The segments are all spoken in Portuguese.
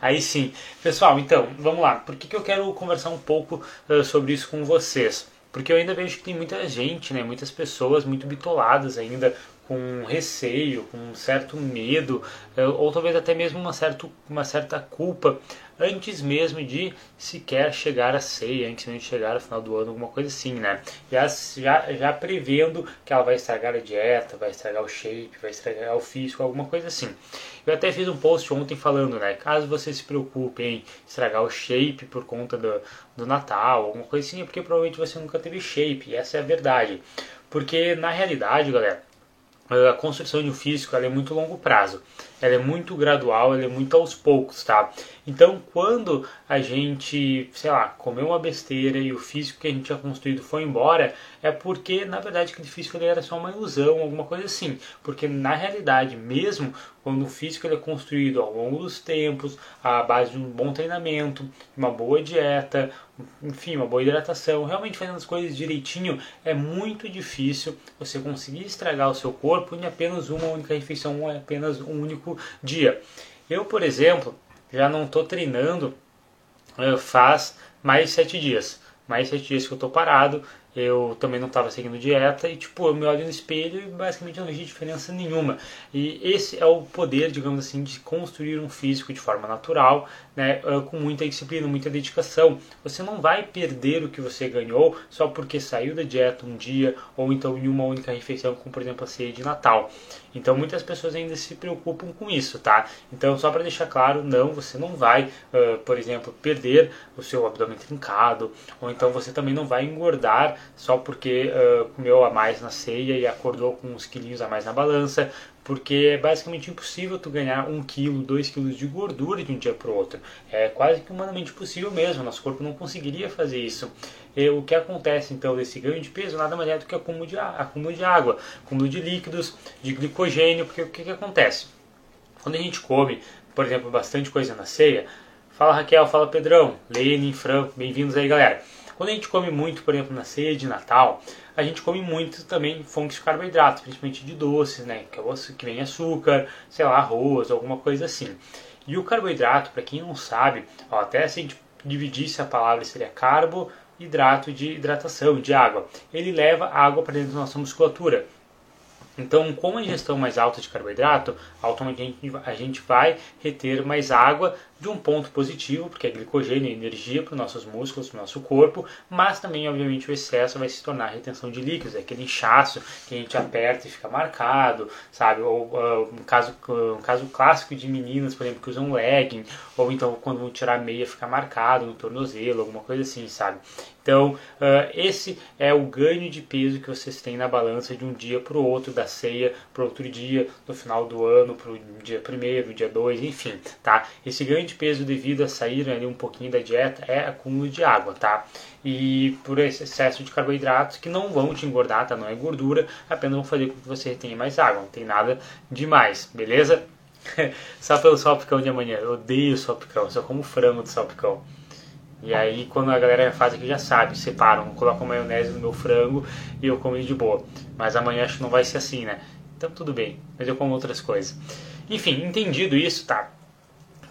Aí sim. Pessoal, então, vamos lá. Por que, que eu quero conversar um pouco uh, sobre isso com vocês? Porque eu ainda vejo que tem muita gente, né, muitas pessoas muito bitoladas ainda com receio, com um certo medo, eh, ou talvez até mesmo uma, certo, uma certa culpa antes mesmo de sequer chegar a ceia, antes mesmo de chegar ao final do ano, alguma coisa assim, né? Já, já, já prevendo que ela vai estragar a dieta, vai estragar o shape, vai estragar o físico, alguma coisa assim. Eu até fiz um post ontem falando, né? Caso você se preocupe em estragar o shape por conta do, do Natal, alguma coisa assim, é porque provavelmente você nunca teve shape, e essa é a verdade. Porque na realidade, galera, a construção de um físico é muito longo prazo, ela é muito gradual, ela é muito aos poucos, tá? Então, quando a gente, sei lá, comeu uma besteira e o físico que a gente tinha construído foi embora, é porque, na verdade, aquele físico ele era só uma ilusão, alguma coisa assim. Porque, na realidade, mesmo quando o físico ele é construído ao longo dos tempos, à base de um bom treinamento, uma boa dieta, enfim, uma boa hidratação, realmente fazendo as coisas direitinho, é muito difícil você conseguir estragar o seu corpo em apenas uma única refeição, em apenas um único dia. Eu, por exemplo, já não estou treinando uh, faz mais sete dias. Mais sete dias que eu estou parado, eu também não estava seguindo dieta e tipo eu me olho no espelho e basicamente não vejo diferença nenhuma. E esse é o poder digamos assim de construir um físico de forma natural né ah, com muita disciplina muita dedicação. Você não vai perder o que você ganhou só porque saiu da dieta um dia ou então em uma única refeição como por exemplo a ceia de Natal. Então muitas pessoas ainda se preocupam com isso, tá? Então só para deixar claro, não, você não vai, uh, por exemplo, perder o seu abdômen trincado, ou então você também não vai engordar só porque uh, comeu a mais na ceia e acordou com uns quilinhos a mais na balança, porque é basicamente impossível tu ganhar um quilo, dois quilos de gordura de um dia para o outro. É quase que humanamente possível mesmo, nosso corpo não conseguiria fazer isso. E o que acontece então desse ganho de peso nada mais é do que acúmulo de, acúmulo de água, acúmulo de líquidos, de glicogênio, porque o que, que acontece? Quando a gente come, por exemplo, bastante coisa na ceia, fala Raquel, fala Pedrão, Lenin, Franco, bem-vindos aí galera. Quando a gente come muito, por exemplo, na ceia de Natal, a gente come muito também fontes de carboidratos, principalmente de doces, né? Que, é vem açúcar, sei lá, arroz, alguma coisa assim. E o carboidrato, para quem não sabe, ó, até se a gente dividisse a palavra, seria carboidrato de hidratação, de água. Ele leva água para dentro da nossa musculatura. Então, com a ingestão mais alta de carboidrato, automaticamente a gente vai reter mais água de um ponto positivo, porque é glicogênio, é energia para os nossos músculos, para o nosso corpo, mas também, obviamente, o excesso vai se tornar retenção de líquidos, é aquele inchaço que a gente aperta e fica marcado, sabe? Ou uh, um, caso, um caso clássico de meninas, por exemplo, que usam legging, ou então quando vão tirar meia fica marcado no tornozelo, alguma coisa assim, sabe? Então, uh, esse é o ganho de peso que vocês têm na balança de um dia para o outro, da ceia para outro dia, no final do ano, para o dia primeiro, dia dois, enfim, tá? Esse ganho de peso devido a sair ali um pouquinho da dieta é acúmulo de água, tá? E por esse excesso de carboidratos que não vão te engordar, tá? Não é gordura, apenas vão fazer com que você tenha mais água, não tem nada demais, beleza? só pelo salpicão de amanhã, eu odeio salpicão, só como frango de salpicão. E aí quando a galera faz aqui já sabe, separam, colocam maionese no meu frango e eu como de boa. Mas amanhã acho que não vai ser assim, né? Então tudo bem, mas eu como outras coisas. Enfim, entendido isso, tá?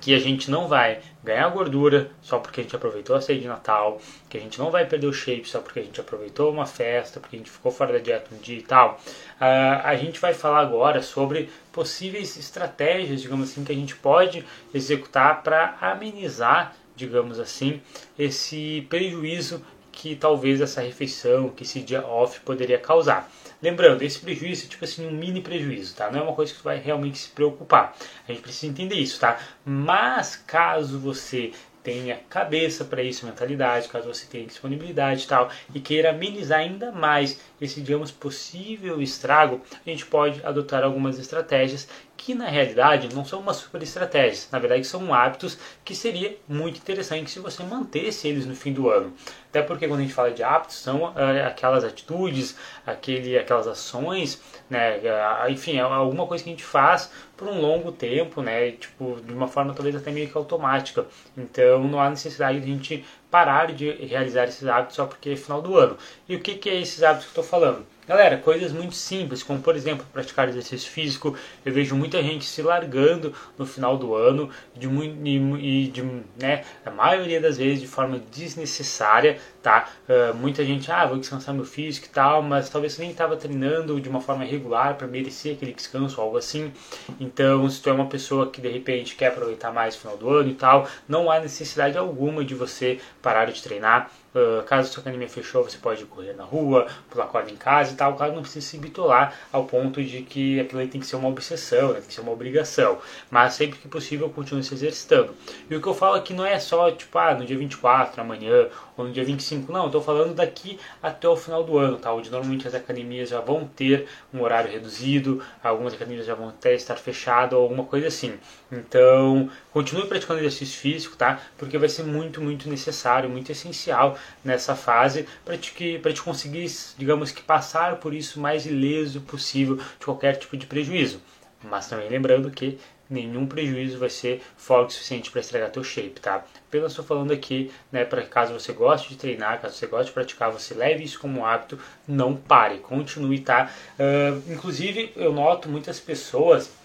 Que a gente não vai ganhar gordura só porque a gente aproveitou a ceia de Natal, que a gente não vai perder o shape só porque a gente aproveitou uma festa, porque a gente ficou fora da dieta um dia e tal. Uh, a gente vai falar agora sobre possíveis estratégias, digamos assim, que a gente pode executar para amenizar, digamos assim, esse prejuízo que talvez essa refeição, que esse dia off poderia causar. Lembrando, esse prejuízo é tipo assim um mini prejuízo, tá? Não é uma coisa que você vai realmente se preocupar. A gente precisa entender isso, tá? Mas caso você tenha cabeça para isso, mentalidade, caso você tenha disponibilidade e tal, e queira amenizar ainda mais esse, digamos, possível estrago, a gente pode adotar algumas estratégias que na realidade não são uma super estratégia, na verdade são hábitos que seria muito interessante se você mantesse eles no fim do ano. Até porque quando a gente fala de hábitos, são é, aquelas atitudes, aquele, aquelas ações, né, uh, enfim, é alguma coisa que a gente faz por um longo tempo, né, tipo, de uma forma talvez até meio que automática. Então não há necessidade de a gente parar de realizar esses hábitos só porque é final do ano. E o que, que é esses hábitos que eu estou falando? Galera, coisas muito simples, como por exemplo praticar exercício físico. Eu vejo muita gente se largando no final do ano de, e de, né, a maioria das vezes de forma desnecessária, tá? Uh, muita gente, ah, vou descansar meu físico e tal, mas talvez nem estava treinando de uma forma regular para merecer aquele descanso algo assim. Então, se tu é uma pessoa que de repente quer aproveitar mais o final do ano e tal, não há necessidade alguma de você parar de treinar. Uh, caso sua academia fechou, você pode correr na rua, pular corda em casa e tal. Claro, não precisa se bitolar ao ponto de que aquilo aí tem que ser uma obsessão, né? tem que ser uma obrigação. Mas sempre que possível, continue se exercitando. E o que eu falo aqui não é só, tipo, ah, no dia 24, amanhã, ou no dia 25, não. Estou falando daqui até o final do ano, tá? Onde normalmente as academias já vão ter um horário reduzido, algumas academias já vão até estar fechadas ou alguma coisa assim. Então, continue praticando exercício físico, tá? Porque vai ser muito, muito necessário, muito essencial nessa fase para te, te conseguir, digamos que, passar por isso mais ileso possível de qualquer tipo de prejuízo. Mas também lembrando que nenhum prejuízo vai ser forte o suficiente para estragar teu shape, tá? Apenas estou falando aqui, né, para caso você goste de treinar, caso você goste de praticar, você leve isso como hábito, não pare, continue, tá? Uh, inclusive, eu noto muitas pessoas...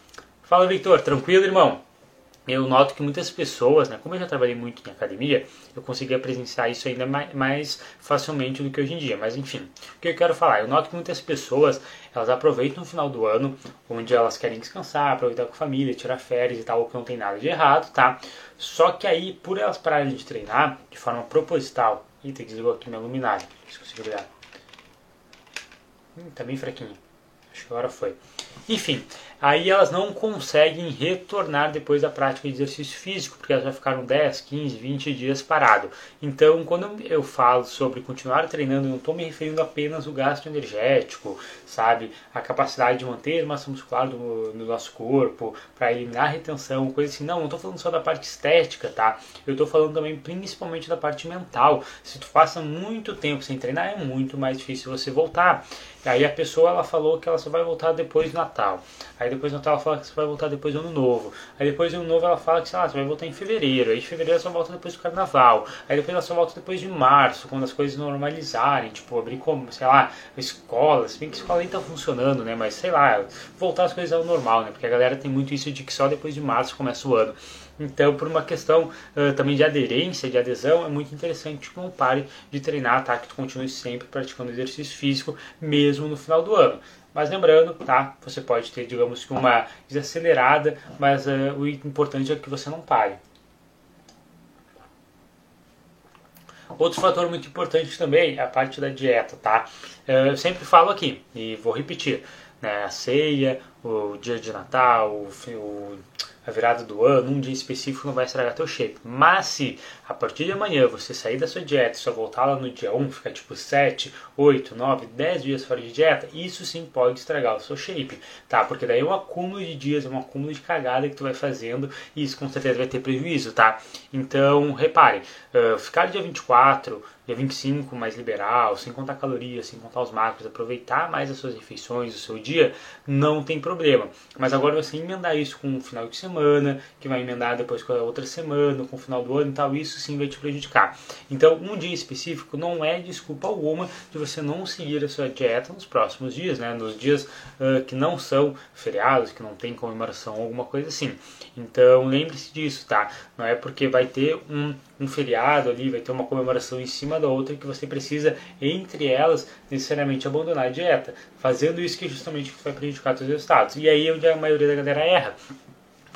Fala, Victor, tranquilo, irmão? eu noto que muitas pessoas, né, como eu já trabalhei muito em academia, eu conseguia presenciar isso ainda mais, mais, facilmente do que hoje em dia. Mas enfim, o que eu quero falar? Eu noto que muitas pessoas elas aproveitam o final do ano, onde elas querem descansar, aproveitar com a família, tirar férias e tal, o que não tem nada de errado, tá? Só que aí, por elas pararem de treinar de forma proposital, eita, desligou aqui minha luminária, se consigo ligar. Hum, tá bem fraquinho. Acho que agora foi. Enfim, aí elas não conseguem retornar depois da prática de exercício físico, porque elas já ficaram 10, 15, 20 dias parado. Então, quando eu falo sobre continuar treinando, eu não estou me referindo apenas ao gasto energético, sabe? A capacidade de manter massa muscular do, no nosso corpo, para eliminar a retenção, coisa assim. Não, não estou falando só da parte estética, tá? Eu estou falando também principalmente da parte mental. Se tu passa muito tempo sem treinar, é muito mais difícil você voltar. Aí a pessoa ela falou que ela só vai voltar depois do Natal. Aí depois Natal ela fala que você vai voltar depois do Ano Novo. Aí depois do Ano Novo ela fala que sei lá, você vai voltar em fevereiro. Aí de fevereiro ela só volta depois do Carnaval. Aí depois ela só volta depois de março, quando as coisas normalizarem. Tipo, abrir como, sei lá, escola. Se bem que a escola nem tá funcionando, né? Mas sei lá, voltar as coisas ao normal, né? Porque a galera tem muito isso de que só depois de março começa o ano. Então, por uma questão uh, também de aderência, de adesão, é muito interessante que não pare de treinar, tá? Que tu continue sempre praticando exercício físico, mesmo no final do ano. Mas lembrando, tá? Você pode ter, digamos que uma desacelerada, mas uh, o importante é que você não pare. Outro fator muito importante também é a parte da dieta, tá? Eu sempre falo aqui e vou repetir, né? A ceia, o dia de Natal, o, o a virada do ano, um dia específico não vai estragar teu shape. Mas se a partir de amanhã você sair da sua dieta e só voltar lá no dia 1, ficar tipo 7, 8, 9, 10 dias fora de dieta, isso sim pode estragar o seu shape, tá? Porque daí é um acúmulo de dias, é um acúmulo de cagada que tu vai fazendo e isso com certeza vai ter prejuízo, tá? Então, repare, uh, ficar dia 24, dia 25 mais liberal, sem contar calorias, sem contar os macros, aproveitar mais as suas refeições, o seu dia, não tem problema. Mas agora você emendar isso com o final de semana, que vai emendar depois com a outra semana, com o final do ano e tal, isso sim vai te prejudicar. Então, um dia específico não é desculpa alguma de você não seguir a sua dieta nos próximos dias, né? Nos dias uh, que não são feriados, que não tem comemoração, alguma coisa assim. Então, lembre-se disso, tá? Não é porque vai ter um um feriado ali, vai ter uma comemoração em cima da outra que você precisa, entre elas, necessariamente abandonar a dieta. Fazendo isso que justamente vai prejudicar seus resultados. E aí é onde a maioria da galera erra.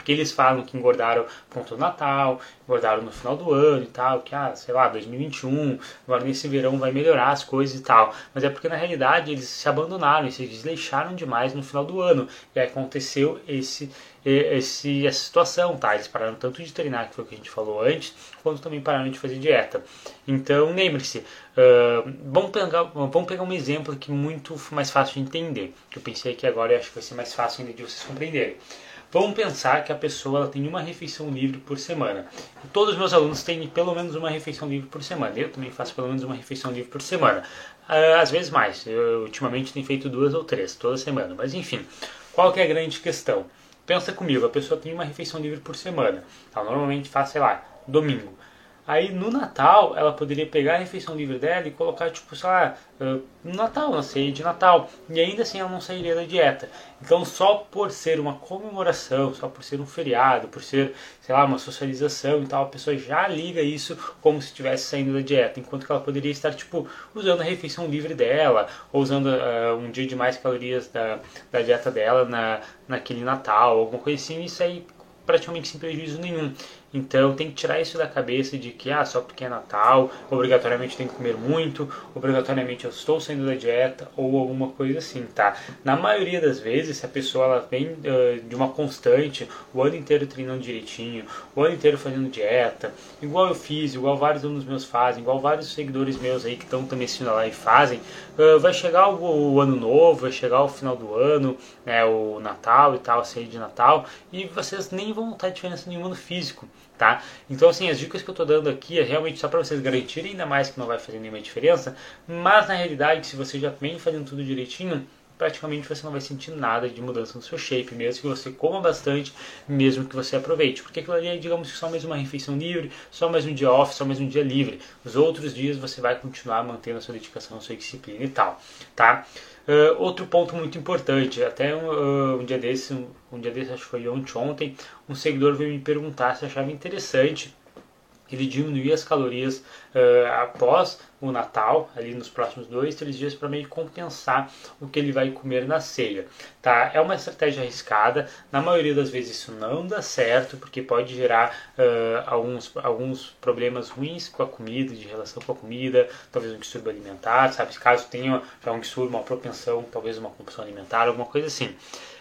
Porque eles falam que engordaram ponto Natal, engordaram no final do ano e tal, que, ah, sei lá, 2021, agora nesse verão vai melhorar as coisas e tal. Mas é porque na realidade eles se abandonaram, eles se desleixaram demais no final do ano. E aí aconteceu esse esse, essa situação, tá? Eles pararam tanto de treinar, que foi o que a gente falou antes, quanto também pararam de fazer dieta. Então, lembre-se, uh, vamos, pegar, vamos pegar um exemplo aqui muito mais fácil de entender, que eu pensei que agora eu acho que vai ser mais fácil ainda de vocês compreenderem. Vamos pensar que a pessoa ela tem uma refeição livre por semana. Todos os meus alunos têm pelo menos uma refeição livre por semana. Eu também faço pelo menos uma refeição livre por semana. Uh, às vezes mais. Eu ultimamente tenho feito duas ou três toda semana. Mas enfim, qual que é a grande questão? Pensa comigo, a pessoa tem uma refeição livre por semana. Ela normalmente faz, sei lá, domingo. Aí no Natal ela poderia pegar a refeição livre dela e colocar, tipo, sei lá, no Natal, na ceia de Natal. E ainda assim ela não sairia da dieta. Então só por ser uma comemoração, só por ser um feriado, por ser, sei lá, uma socialização e tal, a pessoa já liga isso como se estivesse saindo da dieta. Enquanto que ela poderia estar, tipo, usando a refeição livre dela, ou usando uh, um dia de mais calorias da, da dieta dela na, naquele Natal, alguma coisa assim. Isso aí praticamente sem prejuízo nenhum. Então tem que tirar isso da cabeça de que ah, só porque é Natal, obrigatoriamente tem que comer muito, obrigatoriamente eu estou saindo da dieta ou alguma coisa assim, tá? Na maioria das vezes, se a pessoa ela vem uh, de uma constante, o ano inteiro treinando direitinho, o ano inteiro fazendo dieta, igual eu fiz, igual vários alunos meus fazem, igual vários seguidores meus aí que estão também assistindo a live fazem, uh, vai chegar o, o, ano novo, vai chegar o final do ano, né, o Natal e tal, a ceia de Natal, e vocês nem vão notar diferença nenhuma no físico tá? Então, assim, as dicas que eu estou dando aqui é realmente só para vocês garantirem ainda mais que não vai fazer nenhuma diferença, mas na realidade, se você já vem fazendo tudo direitinho, praticamente você não vai sentir nada de mudança no seu shape, mesmo que você coma bastante, mesmo que você aproveite. Porque aquilo ali é, digamos que só mais uma refeição livre, só mais um dia off, só mais um dia livre. Os outros dias você vai continuar mantendo a sua dedicação, a sua disciplina e tal, tá? Uh, outro ponto muito importante, até uh, um dia desse, um, um, dia desse, acho que foi ontem, ontem, um seguidor veio me perguntar se achava interessante ele diminuir as calorias uh, após o Natal, ali nos próximos dois, três dias, para meio compensar o que ele vai comer na ceia. Tá? É uma estratégia arriscada, na maioria das vezes isso não dá certo, porque pode gerar uh, alguns, alguns problemas ruins com a comida, de relação com a comida, talvez um distúrbio alimentar, sabe? Caso tenha já um distúrbio, uma propensão, talvez uma compulsão alimentar, alguma coisa assim.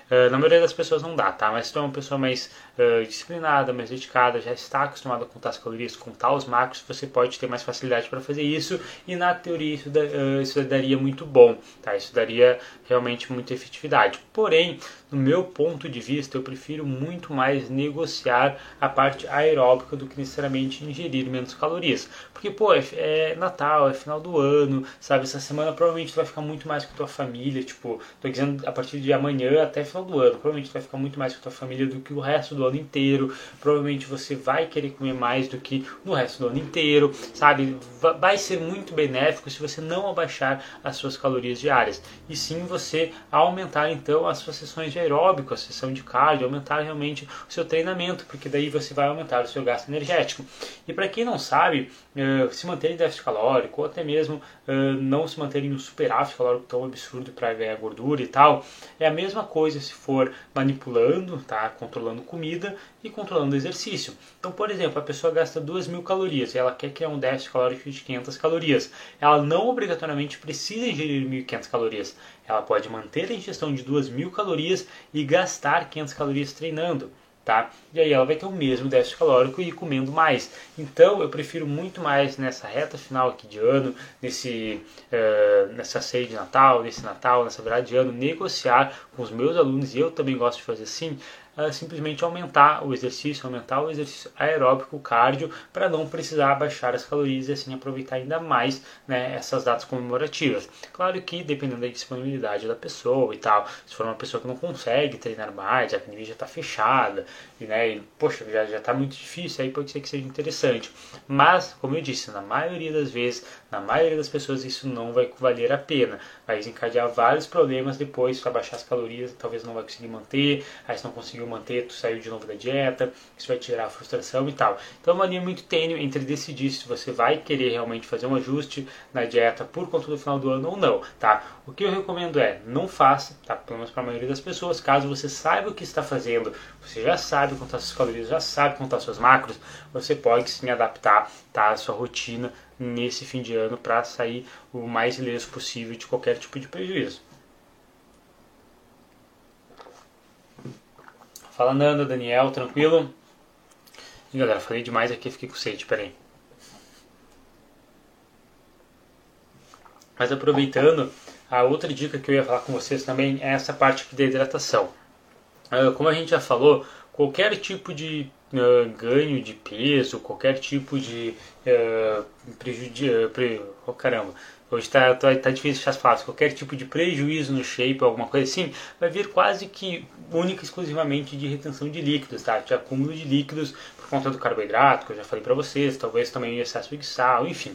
Uh, na maioria das pessoas não dá, tá? Mas se tu é uma pessoa mais uh, disciplinada, mais dedicada, já está acostumada a contar as calorias, contar os macros, você pode ter mais facilidade para fazer isso e na teoria isso, da, uh, isso daria muito bom, tá? Isso daria realmente muita efetividade. Porém, no meu ponto de vista, eu prefiro muito mais negociar a parte aeróbica do que necessariamente ingerir menos calorias. Porque, pô, é, é Natal, é final do ano, sabe? Essa semana provavelmente tu vai ficar muito mais com tua família, tipo, tô dizendo a partir de amanhã até final do ano, provavelmente tu vai ficar muito mais com tua família do que o resto do ano inteiro. Provavelmente você vai querer comer mais do que no resto do ano inteiro, sabe? Vai ser muito benéfico se você não abaixar as suas calorias diárias. E sim você aumentar então as suas sessões de aeróbico, a sessão de cardio, aumentar realmente o seu treinamento, porque daí você vai aumentar o seu gasto energético. E para quem não sabe, uh, se manter em déficit calórico, ou até mesmo uh, não se manter em um superávit calórico tão absurdo para ganhar gordura e tal, é a mesma coisa se for manipulando, tá? controlando comida e controlando exercício. Então, por exemplo, a pessoa gasta 2 mil calorias e ela quer criar um déficit calórico de 500 calorias. Ela não obrigatoriamente precisa ingerir 1.500 calorias ela pode manter a ingestão de 2.000 calorias e gastar 500 calorias treinando. Tá? E aí ela vai ter o mesmo déficit calórico e comendo mais. Então eu prefiro muito mais nessa reta final aqui de ano, nesse, uh, nessa ceia de Natal, nesse Natal, nessa virada de ano, negociar com os meus alunos, e eu também gosto de fazer assim, uh, simplesmente aumentar o exercício, aumentar o exercício aeróbico, cardio, para não precisar baixar as calorias e assim aproveitar ainda mais né, essas datas comemorativas. Claro que dependendo da disponibilidade da pessoa e tal, se for uma pessoa que não consegue treinar mais, a academia já está fechada, e, né, e, poxa, já está muito difícil, aí pode ser que seja interessante. Mas, como eu disse, na maioria das vezes, na maioria das pessoas, isso não vai valer a pena. Vai desencadear vários problemas depois para baixar as calorias, talvez não vai conseguir manter, aí se não conseguiu manter, tu saiu de novo da dieta, isso vai tirar a frustração e tal. Então é uma linha muito tênue entre decidir se você vai querer realmente fazer um ajuste na dieta por conta do final do ano ou não, tá? O que eu recomendo é, não faça, tá? Pelo menos para a maioria das pessoas, caso você saiba o que está fazendo, você já sabe contar suas calorias, já sabe contar suas macros, você pode sim adaptar, tá? A sua rotina nesse fim de ano para sair o mais ileso possível de qualquer tipo de prejuízo. Fala Nanda, Daniel, tranquilo? E galera, falei demais aqui, fiquei com sede, peraí. Mas aproveitando, a outra dica que eu ia falar com vocês também é essa parte aqui da hidratação. Ah, como a gente já falou, qualquer tipo de uh, ganho de peso, qualquer tipo de uh, prejuízo. Pre... Oh, caramba, hoje está tá, tá difícil achar as palavras. Qualquer tipo de prejuízo no shape, alguma coisa assim, vai vir quase que única e exclusivamente de retenção de líquidos, tá? De acúmulo de líquidos por conta do carboidrato, que eu já falei para vocês, talvez também excesso de sal, enfim.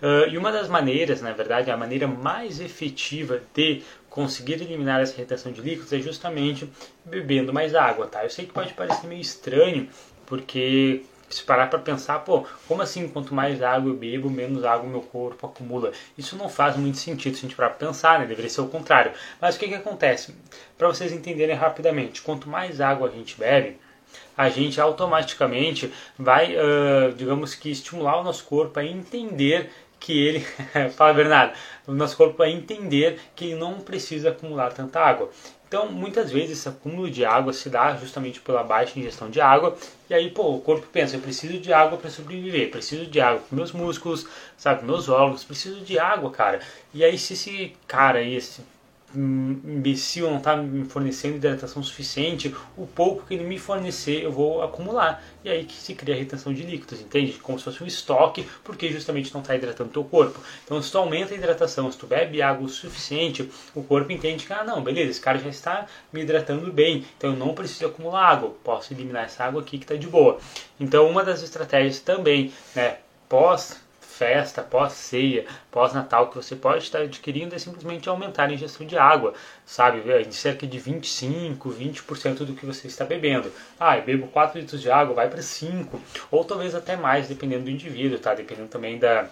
Uh, e uma das maneiras, na verdade, a maneira mais efetiva de conseguir eliminar essa retenção de líquidos é justamente bebendo mais água, tá? Eu sei que pode parecer meio estranho, porque se parar para pensar, pô, como assim quanto mais água eu bebo, menos água meu corpo acumula? Isso não faz muito sentido se a gente parar para pensar, né? Deveria ser o contrário. Mas o que que acontece? Para vocês entenderem rapidamente, quanto mais água a gente bebe, a gente automaticamente vai, uh, digamos que, estimular o nosso corpo a entender que ele, fala Bernardo, o nosso corpo vai entender que ele não precisa acumular tanta água. Então, muitas vezes esse acúmulo de água se dá justamente pela baixa ingestão de água. E aí, pô, o corpo pensa, eu preciso de água para sobreviver, preciso de água para meus músculos, sabe, meus órgãos, preciso de água, cara. E aí, se esse cara esse imbecil não está me fornecendo hidratação suficiente, o pouco que ele me fornecer eu vou acumular. E aí que se cria a retenção de líquidos, entende? Como se fosse um estoque, porque justamente não está hidratando o teu corpo. Então se tu aumenta a hidratação, se tu bebe água o suficiente, o corpo entende que, ah não, beleza, esse cara já está me hidratando bem, então eu não preciso acumular água, posso eliminar essa água aqui que está de boa. Então uma das estratégias também, né, pós festa, pós-ceia, pós-natal que você pode estar adquirindo é simplesmente aumentar a ingestão de água, sabe? Em cerca de 25, 20% do que você está bebendo. Ah, eu bebo 4 litros de água, vai para 5, ou talvez até mais, dependendo do indivíduo, tá? Dependendo também da,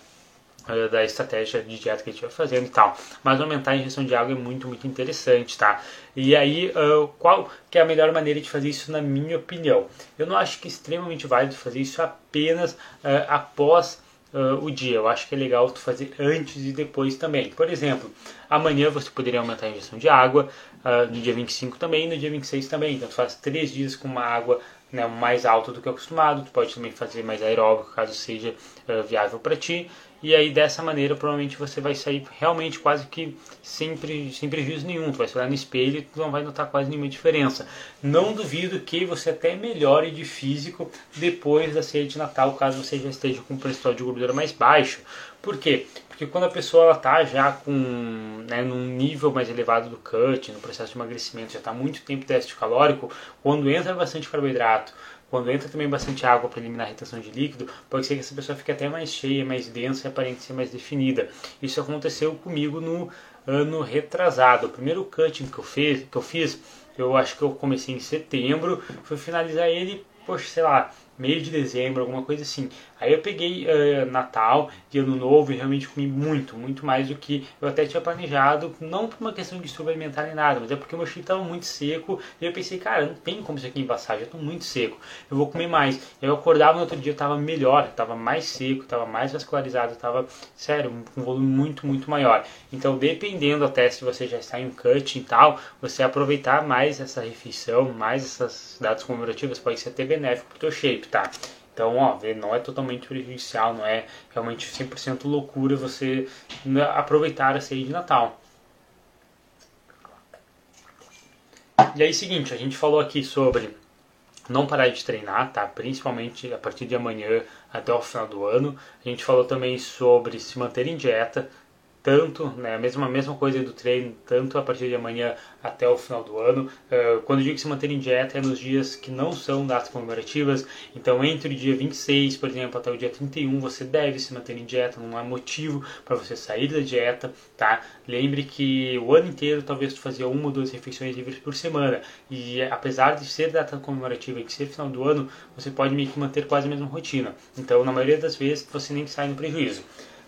eh, da estratégia de dieta que a gente vai fazendo e tal. Mas aumentar a ingestão de água é muito, muito interessante, tá? E aí, uh, qual que é a melhor maneira de fazer isso na minha opinião? Eu não acho que é extremamente válido fazer isso apenas uh, após uh, o dia. Eu acho que é legal tu fazer antes e depois também. Por exemplo, amanhã você poderia aumentar a injeção de água, uh, no dia 25 também, no dia 26 também. Então tu faz três dias com uma água né, mais alta do que acostumado. Tu pode também fazer mais aeróbico caso seja uh, viável para ti e aí dessa maneira provavelmente você vai sair realmente quase que sem, sem prejuízo nenhum. Tu vai olhar no espelho e tu não vai notar quase nenhuma diferença. Não duvido que você até melhore de físico depois da ceia de Natal, caso você já esteja com o percentual de gordura mais baixo. Por quê? Porque quando a pessoa está já com né, num nível mais elevado do cut, no processo de emagrecimento, já está muito tempo teste calórico, quando entra bastante carboidrato, quando entra também bastante água para eliminar a retenção de líquido, pode ser que essa pessoa fique até mais cheia, mais densa e aparente ser mais definida. Isso aconteceu comigo no ano retrasado. O primeiro cutting que eu, fiz, que eu fiz, eu acho que eu comecei em setembro, fui finalizar ele, poxa, sei lá, meio de dezembro, alguma coisa assim. Aí eu peguei uh, Natal e Ano Novo e realmente comi muito, muito mais do que eu até tinha planejado, não por uma questão de distúrbio alimentar nem nada, mas é porque o meu shape estava muito seco e eu pensei, cara, não tem como isso aqui embaçar, já estou muito seco, eu vou comer mais. Eu acordava no outro dia, estava melhor, estava mais seco, estava mais vascularizado, estava, sério, com um volume muito, muito maior. Então, dependendo até se você já está em um cut e tal, você aproveitar mais essa refeição, mais essas datas comemorativas, pode ser até benéfico para o teu shape, tá? Então, ó, não é totalmente prejudicial, não é realmente 100% loucura você aproveitar a ceia de Natal. E aí, seguinte, a gente falou aqui sobre não parar de treinar, tá? Principalmente a partir de amanhã até o final do ano. A gente falou também sobre se manter em dieta, tanto, né, a mesma, mesma coisa do treino, tanto a partir de amanhã até o final do ano. Uh, quando eu digo que se manter em dieta é nos dias que não são datas comemorativas, então entre o dia 26, por exemplo, até o dia 31, você deve se manter em dieta, não há motivo para você sair da dieta, tá? Lembre que o ano inteiro talvez tu fazia uma ou duas refeições livres por semana, e apesar de ser data comemorativa e de ser final do ano, você pode meio que manter quase a mesma rotina. Então, na maioria das vezes, você nem sai no prejuízo.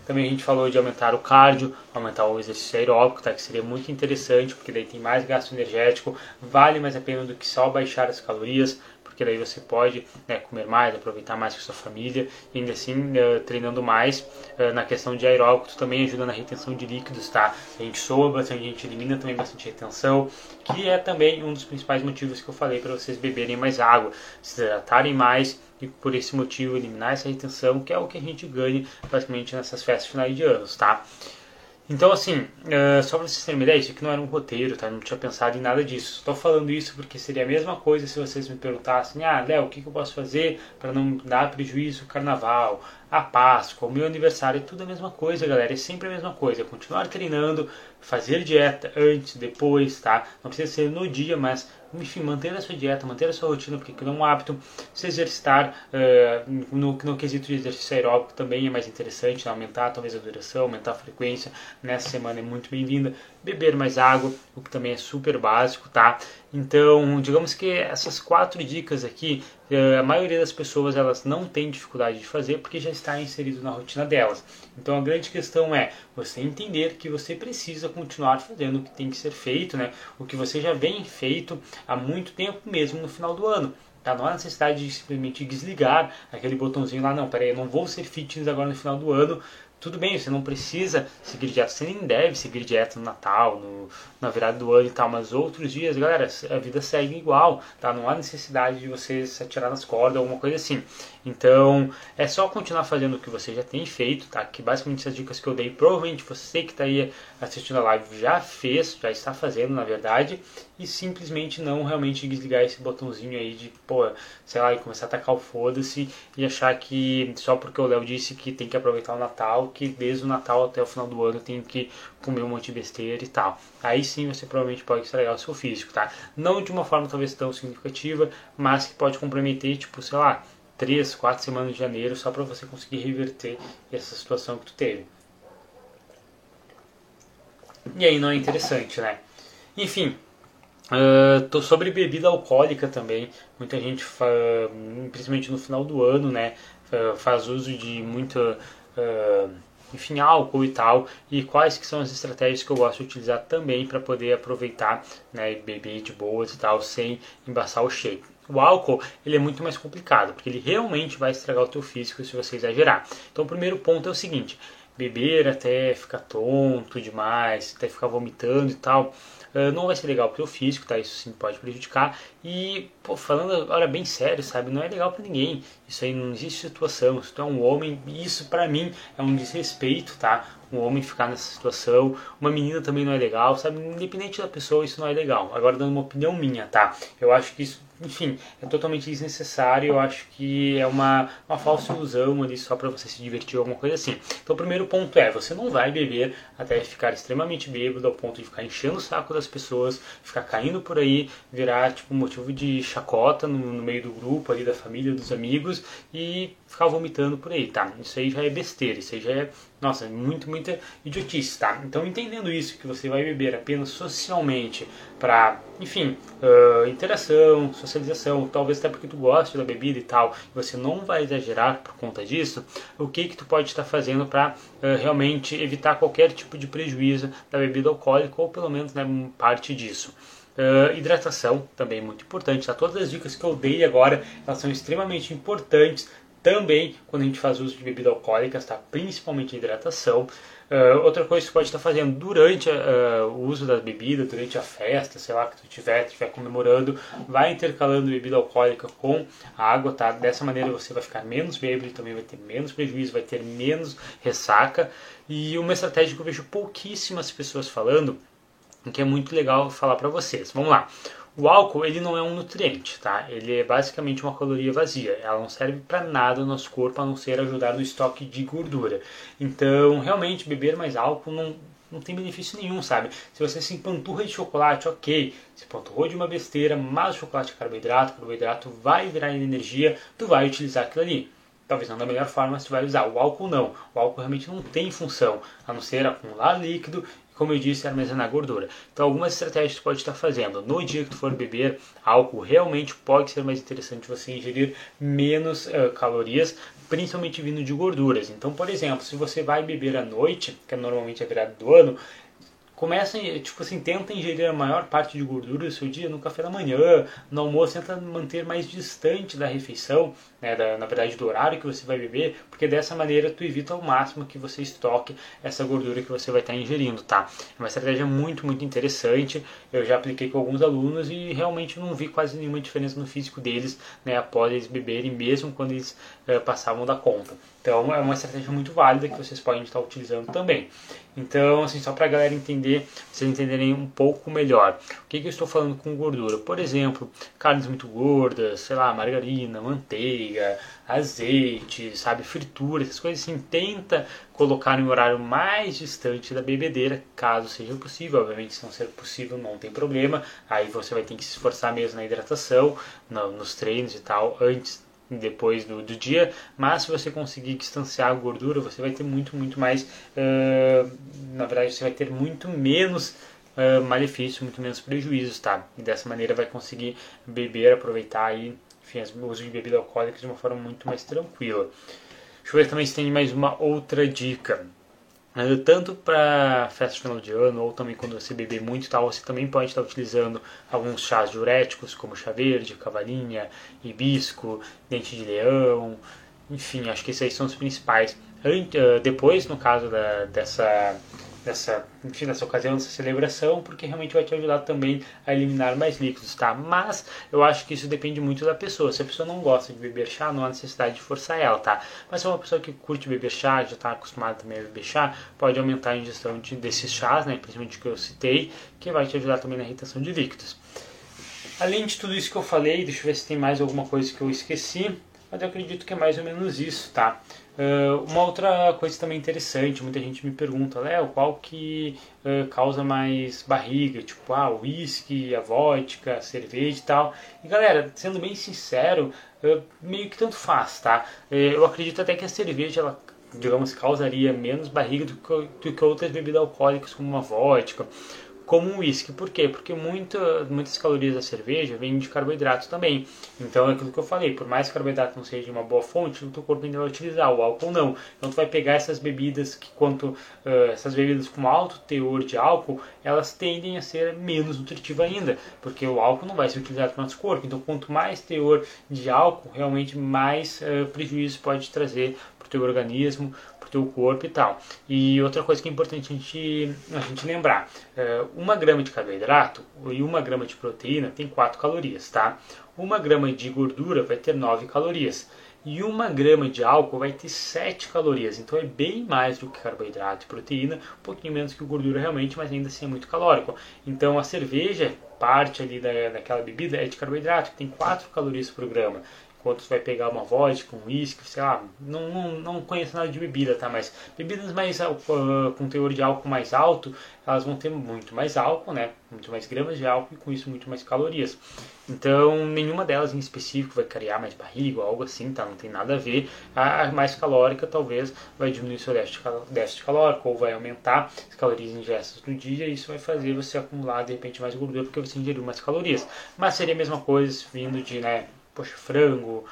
Também a gente falou de aumentar o cardio, aumentar o exercício aeróbico, tá? que seria muito interessante, porque daí tem mais gasto energético, vale mais a pena do que só baixar as calorias, porque daí você pode né, comer mais, aproveitar mais com sua família, e ainda assim uh, treinando mais uh, na questão de aeróbico, tu também ajuda na retenção de líquidos, tá? A gente soa bastante, a gente elimina também bastante retenção, que é também um dos principais motivos que eu falei para vocês beberem mais água, se hidratarem mais e por esse motivo eliminar essa retenção, que é o que a gente ganha basicamente nessas festas finais de anos, tá? Então, assim, uh, só para vocês terem uma ideia, isso aqui não era um roteiro, tá? Eu não tinha pensado em nada disso. Estou falando isso porque seria a mesma coisa se vocês me perguntassem: ah, Léo, o que, que eu posso fazer para não dar prejuízo ao carnaval, a Páscoa, o meu aniversário? É tudo a mesma coisa, galera. É sempre a mesma coisa. Continuar treinando, fazer dieta antes, depois, tá? Não precisa ser no dia, mas enfim, manter a sua dieta, manter a sua rotina, porque aquilo é um hábito, se exercitar uh, no, no quesito de exercício aeróbico também é mais interessante, né? aumentar talvez a duração, aumentar a frequência, nessa semana é muito bem-vinda, beber mais água, o que também é super básico, tá? Então, digamos que essas quatro dicas aqui, uh, a maioria das pessoas elas não tem dificuldade de fazer porque já está inserido na rotina delas. Então, a grande questão é você entender que você precisa continuar fazendo o que tem que ser feito, né? O que você já vem feito há muito tempo mesmo no final do ano. Tá? Não há necessidade de simplesmente desligar aquele botãozinho lá, não, peraí, eu não vou ser fitness agora no final do ano. Tudo bem, você não precisa seguir dieta, você nem deve seguir dieta no Natal, no, na virada do ano e tal, mas outros dias, galera, a vida segue igual, tá? Não há necessidade de você se atirar nas cordas, alguma coisa assim. Então, é só continuar fazendo o que você já tem feito, tá? Que basicamente essas dicas que eu dei, provavelmente você que está aí assistindo a live já fez, já está fazendo, na verdade, e simplesmente não realmente desligar esse botãozinho aí de, pô, sei lá, e começar a tacar o foda-se e achar que só porque o Léo disse que tem que aproveitar o Natal, que desde o Natal até o final do ano tem que comer um monte de besteira e tal. Aí sim você provavelmente pode estragar o seu físico, tá? Não de uma forma talvez tão significativa, mas que pode comprometer, tipo, sei lá, 3, 4 semanas de janeiro só para você conseguir reverter essa situação que tu teve. E aí não é interessante, né? Enfim, uh, sobre bebida alcoólica também. Muita gente, principalmente no final do ano, né, faz uso de muita uh, enfim, álcool e tal, e quais que são as estratégias que eu gosto de utilizar também para poder aproveitar né, beber de boas e tal, sem embaçar o shape. O álcool ele é muito mais complicado, porque ele realmente vai estragar o teu físico se você exagerar. Então o primeiro ponto é o seguinte, beber até ficar tonto demais, até ficar vomitando e tal, ah, não vai ser legal para o físico, tá? Isso sim pode prejudicar. E, pô, falando agora bem sério, sabe? Não é legal para ninguém. Isso aí não existe situação. Se tu é um homem, isso para mim é um desrespeito, tá? Um homem ficar nessa situação. Uma menina também não é legal, sabe? Independente da pessoa, isso não é legal. Agora, dando uma opinião minha, tá? Eu acho que isso enfim, é totalmente desnecessário. Eu acho que é uma, uma falsa ilusão ali só para você se divertir ou alguma coisa assim. Então, o primeiro ponto é: você não vai beber até ficar extremamente bêbado ao ponto de ficar enchendo o saco das pessoas, ficar caindo por aí, virar tipo motivo de chacota no, no meio do grupo ali, da família, dos amigos e ficar vomitando por aí, tá? Isso aí já é besteira, isso aí já é, nossa, muito, muita idiotice, tá? Então, entendendo isso, que você vai beber apenas socialmente para, enfim, uh, interação, socialização, talvez até porque tu goste da bebida e tal, você não vai exagerar por conta disso, o que que tu pode estar fazendo para uh, realmente evitar qualquer tipo de prejuízo da bebida alcoólica ou pelo menos né, parte disso. Uh, hidratação também muito importante, tá? Todas as dicas que eu dei agora, elas são extremamente importantes também quando a gente faz uso de bebidas alcoólicas, tá? principalmente hidratação. Uh, outra coisa que você pode estar fazendo durante uh, o uso das bebidas, durante a festa, sei lá, que tu estiver, estiver comemorando, vai intercalando bebida alcoólica com água, tá? Dessa maneira você vai ficar menos bêbado, também vai ter menos prejuízo, vai ter menos ressaca. E uma estratégia que eu vejo pouquíssimas pessoas falando, que é muito legal falar para vocês. Vamos lá. O álcool ele não é um nutriente, tá? Ele é basicamente uma caloria vazia. Ela não serve para nada no nosso corpo a não ser ajudar no estoque de gordura. Então, realmente beber mais álcool não não tem benefício nenhum, sabe? Se você se empanturra de chocolate, ok, se empanturrou de uma besteira, mas o chocolate é carboidrato, carboidrato vai virar energia, tu vai utilizar aquilo ali. Talvez não da melhor forma, mas tu vai usar. O álcool não. O álcool realmente não tem função, a não ser acumular líquido como eu disse, armazenar gordura. Então, algumas estratégias que pode estar fazendo. No dia que tu for beber álcool, realmente pode ser mais interessante você ingerir menos uh, calorias, principalmente vindo de gorduras. Então, por exemplo, se você vai beber à noite, que é normalmente a virada do ano, começa, tipo assim, tenta ingerir a maior parte de gordura do seu dia no café da manhã, no almoço, tenta manter mais distante da refeição, né, da, na verdade do horário que você vai beber, porque dessa maneira tu evita ao máximo que você estoque essa gordura que você vai estar ingerindo, tá? É uma estratégia muito, muito interessante, eu já apliquei com alguns alunos e realmente não vi quase nenhuma diferença no físico deles, né, após eles beberem, mesmo quando eles uh, passavam da conta. Então é uma estratégia muito válida que vocês podem estar utilizando também. Então, assim, só para a galera entender vocês entenderem um pouco melhor. O que, que eu estou falando com gordura? Por exemplo, carnes muito gordas, sei lá, margarina, manteiga, azeite, sabe, fritura, essas coisas assim. Tenta colocar em um horário mais distante da bebedeira, caso seja possível. Obviamente, se não ser possível, não tem problema. Aí você vai ter que se esforçar mesmo na hidratação, no, nos treinos e tal, antes depois do, do, dia, mas se você conseguir distanciar a gordura, você vai ter muito, muito mais, uh, na verdade você vai ter muito menos uh, malefício, muito menos prejuízos, tá? E dessa maneira vai conseguir beber, aproveitar aí, enfim, o uso de bebida alcoólica de uma forma muito mais tranquila. Deixa eu ver também se tem mais uma outra dica. Tanto para festa final de ano ou também quando você beber muito tal, você também pode estar utilizando alguns chás diuréticos como chá verde, cavalinha, hibisco, dente de leão, enfim, acho que esses aí são os principais. Depois, no caso da, dessa nessa, enfim, nessa ocasião, nessa celebração, porque realmente vai te ajudar também a eliminar mais líquidos, tá? Mas eu acho que isso depende muito da pessoa. Se a pessoa não gosta de beber chá, não há necessidade de forçar ela, tá? Mas se é uma pessoa que curte beber chá, já está acostumada também a beber chá, pode aumentar a ingestão de, desses chás, né? Principalmente que eu citei, que vai te ajudar também na irritação de líquidos. Além de tudo isso que eu falei, deixa eu ver se tem mais alguma coisa que eu esqueci, mas eu acredito que é mais ou menos isso, tá? Uh, uma outra coisa também interessante, muita gente me pergunta, Léo, qual que uh, causa mais barriga? Tipo, ah, o uísque, a vodka, a cerveja e tal. E galera, sendo bem sincero, uh, meio que tanto faz, tá? eu acredito até que a cerveja, ela, digamos, causaria menos barriga do que, do que outras bebidas alcoólicas, como uma vodka como um uísque. Por quê? Porque muita, muitas calorias da cerveja vêm de carboidrato também. Então é aquilo que eu falei, por mais que carboidrato não seja uma boa fonte, o teu corpo ainda vai utilizar, o álcool não. Então tu vai pegar essas bebidas que quanto uh, essas bebidas com alto teor de álcool, elas tendem a ser menos nutritivas ainda, porque o álcool não vai ser utilizado para o nosso corpo. Então quanto mais teor de álcool, realmente mais uh, prejuízo pode trazer para o teu organismo, teu corpo e tal. E outra coisa que é importante a gente, a gente lembrar, é, uma grama de carboidrato e uma grama de proteína tem 4 calorias, tá? Uma grama de gordura vai ter 9 calorias. E uma grama de álcool vai ter 7 calorias, então é bem mais do que carboidrato e proteína, um pouquinho menos que gordura realmente, mas ainda assim é muito calórico. Então a cerveja, parte ali da, daquela bebida é de carboidrato, que tem 4 calorias por grama você vai pegar uma vodka, um uísque, sei lá, não, não, não conheço nada de bebida, tá? Mas bebidas mais uh, com teor de álcool mais alto, elas vão ter muito mais álcool, né? Muito mais gramas de álcool e com isso muito mais calorias. Então, nenhuma delas em específico vai criar mais barriga ou algo assim, tá? Não tem nada a ver. A mais calórica talvez vai diminuir seu déficit calórico ou vai aumentar as calorias ingestas no dia e isso vai fazer você acumular de repente mais gordura porque você ingeriu mais calorias. Mas seria a mesma coisa vindo de, né? Poxa, frango,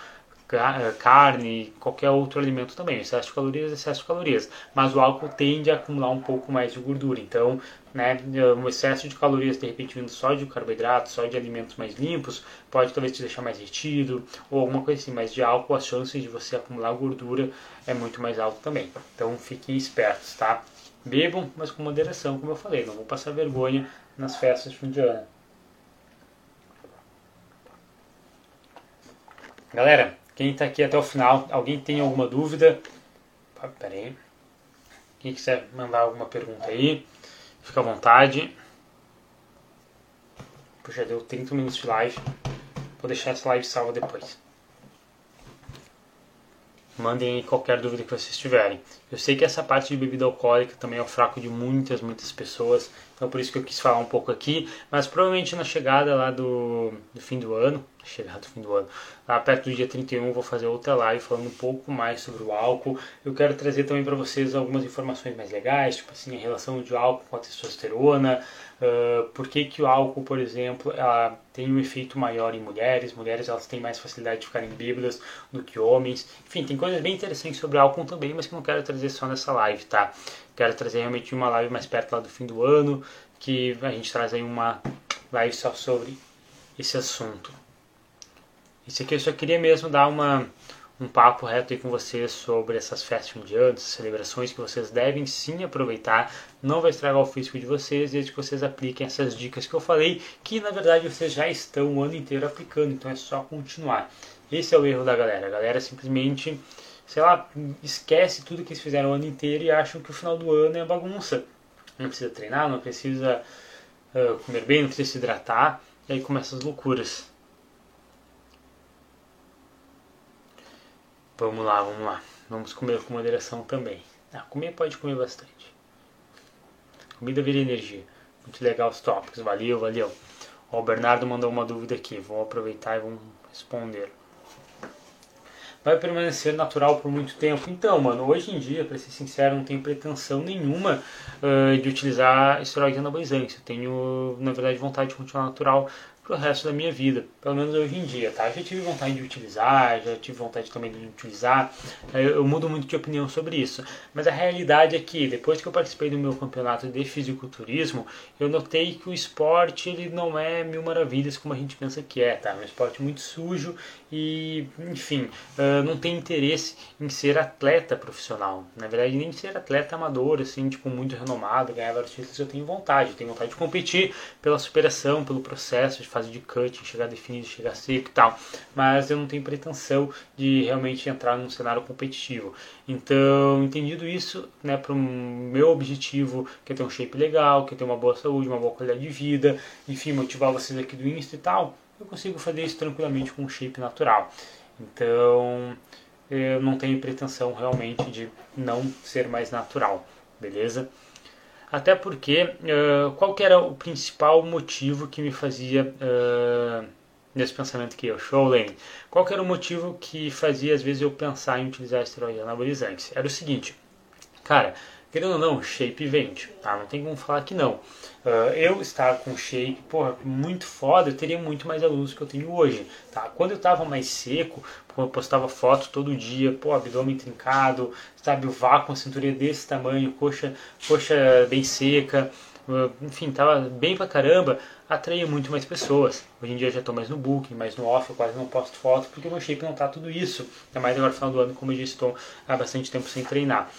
eh, carne, qualquer outro alimento também. Excesso de calorias, excesso de calorias. Mas o álcool tende a acumular um pouco mais de gordura. Então, né, um excesso de calorias, de repente, vindo só de carboidrato, só de alimentos mais limpos, pode talvez te deixar mais retido ou alguma coisa assim. Mas de álcool, as chances de você acumular gordura é muito mais alto também. Então, fiquem espertos, tá? Bebam, mas com moderação, como eu falei. Não vou passar vergonha nas festas de fim de ano. Galera, quem está aqui até o final, alguém tem alguma dúvida? Pera aí. Quem quiser mandar alguma pergunta aí, fica à vontade. Puxa, deu 30 minutos de live. Vou deixar essa live salva depois. Mandem qualquer dúvida que vocês tiverem. Eu sei que essa parte de bebida alcoólica também é o fraco de muitas, muitas pessoas. Então por isso que eu quis falar um pouco aqui. Mas provavelmente na chegada lá do, do fim do ano, chegado do fim do ano, lá perto do dia 31, vou fazer outra live falando um pouco mais sobre o álcool. Eu quero trazer também para vocês algumas informações mais legais, tipo assim, a relação de álcool com a testosterona, uh, por que, que o álcool, por exemplo, ela tem um efeito maior em mulheres, mulheres elas têm mais facilidade de ficarem bêbadas do que homens. Enfim, tem coisas bem interessantes sobre álcool também, mas que não quero trazer só nessa live, tá? Quero trazer realmente uma live mais perto lá do fim do ano, que a gente traz aí uma live só sobre esse assunto. Isso aqui eu só queria mesmo dar uma, um papo reto aí com vocês sobre essas festas essas celebrações que vocês devem sim aproveitar. Não vai estragar o físico de vocês desde que vocês apliquem essas dicas que eu falei, que na verdade vocês já estão o ano inteiro aplicando, então é só continuar. Esse é o erro da galera. A galera simplesmente, sei lá, esquece tudo que eles fizeram o ano inteiro e acham que o final do ano é bagunça. não precisa treinar, não precisa uh, comer bem, não precisa se hidratar, e aí começam as loucuras. Vamos lá, vamos lá. Vamos comer com moderação também. Ah, comer pode comer bastante. Comida vira energia. Muito legal os tópicos. Valeu, valeu. Ó, o Bernardo mandou uma dúvida aqui. Vou aproveitar e vamos responder vai permanecer natural por muito tempo. Então, mano, hoje em dia, para ser sincero, não tenho pretensão nenhuma uh, de utilizar esteroide anabolizante. Eu tenho, na verdade, vontade de continuar natural pro resto da minha vida, pelo menos hoje em dia, tá? Já tive vontade de utilizar, já tive vontade também de utilizar, eu, eu, mudo muito de opinião sobre isso, mas a realidade é que depois que eu participei do meu campeonato de fisiculturismo, eu notei que o esporte ele não é mil maravilhas como a gente pensa que é, tá? É um esporte muito sujo e, enfim, uh, não tem interesse em ser atleta profissional, na verdade nem ser atleta amador, assim, tipo, muito renomado, ganhar vários títulos, eu tenho vontade, eu tenho vontade de competir pela superação, pelo processo de fazer fase de cutting, chegar definido, chegar seco e tal. Mas eu não tenho pretensão de realmente entrar num cenário competitivo. Então, entendido isso, né, para o meu objetivo, que é ter um shape legal, que é ter uma boa saúde, uma boa qualidade de vida, enfim, motivar vocês aqui do Insta e tal, eu consigo fazer isso tranquilamente com um shape natural. Então, eu não tenho pretensão realmente de não ser mais natural, beleza? Até porque, uh, qual que era o principal motivo que me fazia, uh, nesse pensamento que eu, show Lane, qual que era o motivo que fazia às vezes eu pensar em utilizar esteroides anabolizantes? Era o seguinte, cara, querendo ou não, shape vende, tá? Não tem como falar que não. Uh, eu estava com shape, porra, muito foda, eu teria muito mais alunos que eu tenho hoje, tá? Quando eu estava mais seco, eu postava foto todo dia, pô, abdômen trincado, sabe, o vácuo, a cintura desse tamanho, coxa, coxa bem seca, uh, enfim, tava bem pra caramba, atraía muito mais pessoas. Hoje em dia já estou mais no booking, mais no off, eu quase não posto foto porque o meu shape não tá tudo isso. Ainda mais agora no final do ano, como eu já estou há bastante tempo sem treinar.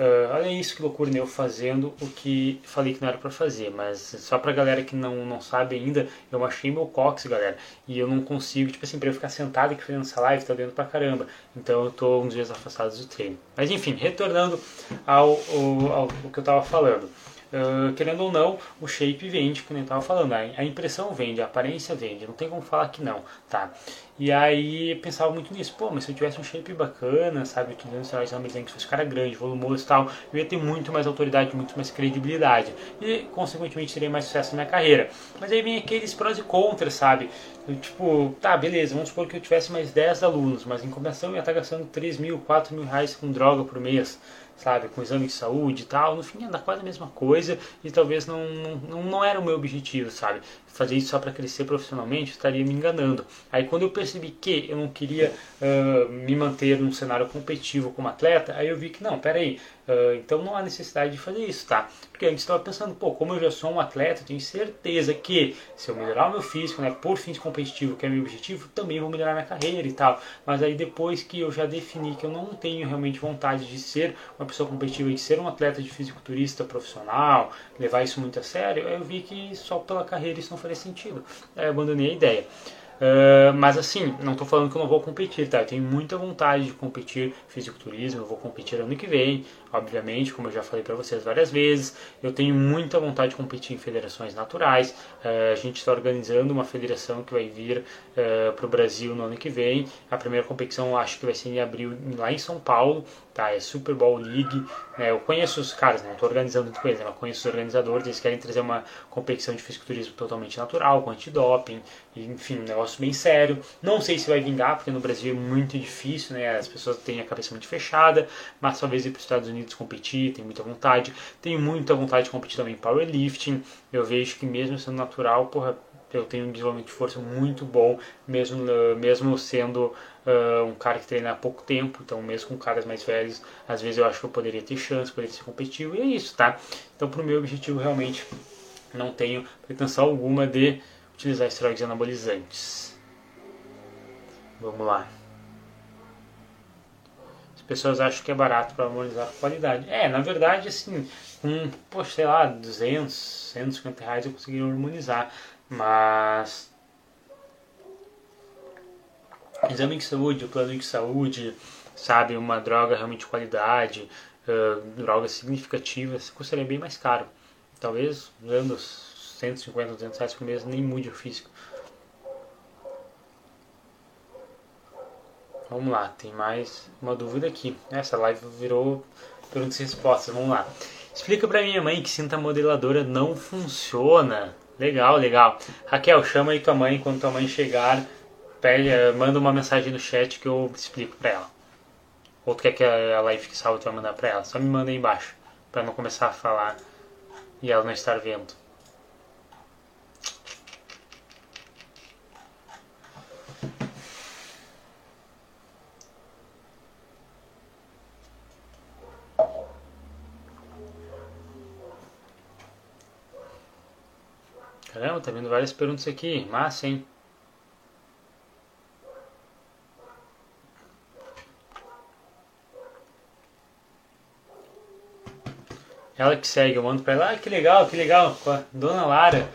Uh, olha isso que loucura, né? eu fazendo o que falei que não era para fazer, mas só pra galera que não, não sabe ainda, eu machuquei meu cox, galera, e eu não consigo, tipo assim, pra eu ficar sentado aqui fazendo essa live, tá dentro pra caramba, então eu tô uns dias afastado do treino. Mas enfim, retornando ao, ao, ao, ao que eu tava falando. Uh, querendo ou não, o shape vende, como eu estava falando, a impressão vende, a aparência vende, não tem como falar que não, tá? E aí pensava muito nisso, pô, mas se eu tivesse um shape bacana, sabe, utilizando esteroides anabolizantes, se fosse cara grande, volumoso e tal, eu ia ter muito mais autoridade, muito mais credibilidade e, consequentemente, teria mais sucesso na minha carreira. Mas aí vem aqueles prós e contras, sabe? Eu, tipo, tá, beleza, vamos supor que eu tivesse mais 10 alunos, mas em compensação eu ia estar gastando 3 mil, 4 mil reais com droga por mês sabe, com exame de saúde e tal, no fim dar quase a mesma coisa e talvez não, não, não era o meu objetivo, sabe? Fazer isso só para crescer profissionalmente estaria me enganando. Aí quando eu percebi que eu não queria uh, me manter num cenário competitivo como atleta, aí eu vi que não, peraí, uh, então não há necessidade de fazer isso, tá? Porque antes estava pensando, pô, como eu já sou um atleta, eu tenho certeza que se eu melhorar o meu físico, né, por fins competitivo, que é meu objetivo, também vou melhorar minha carreira e tal. Mas aí depois que eu já defini que eu não tenho realmente vontade de ser uma pessoa competitiva de ser um atleta de fisiculturista profissional, levar isso muito a sério, eu vi que só pela carreira isso não faria sentido. Aí eu abandonei a ideia. Uh, mas assim, não estou falando que eu não vou competir, tá? Eu tenho muita vontade de competir fisiculturismo, eu vou competir ano que vem, obviamente, como eu já falei para vocês várias vezes. Eu tenho muita vontade de competir em federações naturais. Uh, a gente está organizando uma federação que vai vir uh, eh, para o Brasil no ano que vem. A primeira competição acho que vai ser em abril lá em São Paulo, tá? É Super Bowl League. Né? Eu conheço os caras, não estou organizando com eles, mas conheço os organizadores. Eles querem trazer uma competição de fisiculturismo totalmente natural, com antidoping, enfim, um negócio bem sério. Não sei se vai vingar, porque no Brasil é muito difícil, né? As pessoas têm a cabeça muito fechada, mas talvez ir para os Estados Unidos competir, tenho muita vontade. Tenho muita vontade de competir também em powerlifting. Eu vejo que mesmo sendo natural, porra, eu tenho um desenvolvimento de força muito bom, mesmo, mesmo sendo uh, um cara que treina há pouco tempo, então mesmo com caras mais velhos, às vezes eu acho que eu poderia ter chance, poderia ser competitivo, e é isso, tá? Então, para o meu objetivo, realmente não tenho pretensão alguma de utilizar esteroides anabolizantes. Vamos lá. As pessoas acham que é barato para harmonizar a qualidade. É, na verdade, assim, com, poxa, sei lá, 200, 150 reais eu conseguiria harmonizar. Mas. Exame de saúde, plano de saúde, sabe, uma droga realmente de qualidade, uh, droga significativa, custaria bem mais caro. talvez usando 150, 200 reais por mês nem mude o físico. Vamos lá, tem mais uma dúvida aqui. Essa live virou perguntas e respostas, vamos lá. Explica pra minha mãe que cinta modeladora não funciona. Legal, legal. Raquel, chama aí tua mãe quando tua mãe chegar, pede, eh, manda uma mensagem no chat que eu explico pra ela. Ou tu quer que a live que salve tu vai mandar pra ela? Só me manda aí embaixo, pra não começar a falar e ela não estar vendo. Caramba, tá vindo várias perguntas aqui. Massa, hein? Ela que segue, eu mando pra ela. Ah, que legal, que legal. Dona Lara.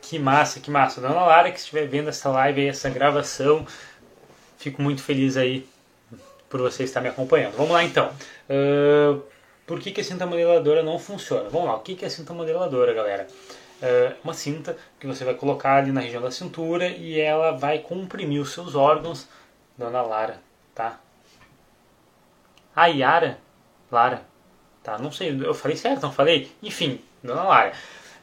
Que massa, que massa. Dona Lara, que estiver vendo essa live aí, essa gravação, fico muito feliz aí por você estar me acompanhando. Vamos lá então. Uh, por que, que a cinta modeladora não funciona? Vamos lá, o que, que é a cinta modeladora, galera? Uh, uma cinta que você vai colocar ali na região da cintura e ela vai comprimir os seus órgãos. Dona Lara, tá? A Yara? Lara. Tá, não sei, eu falei certo, não falei? Enfim, dona Lara.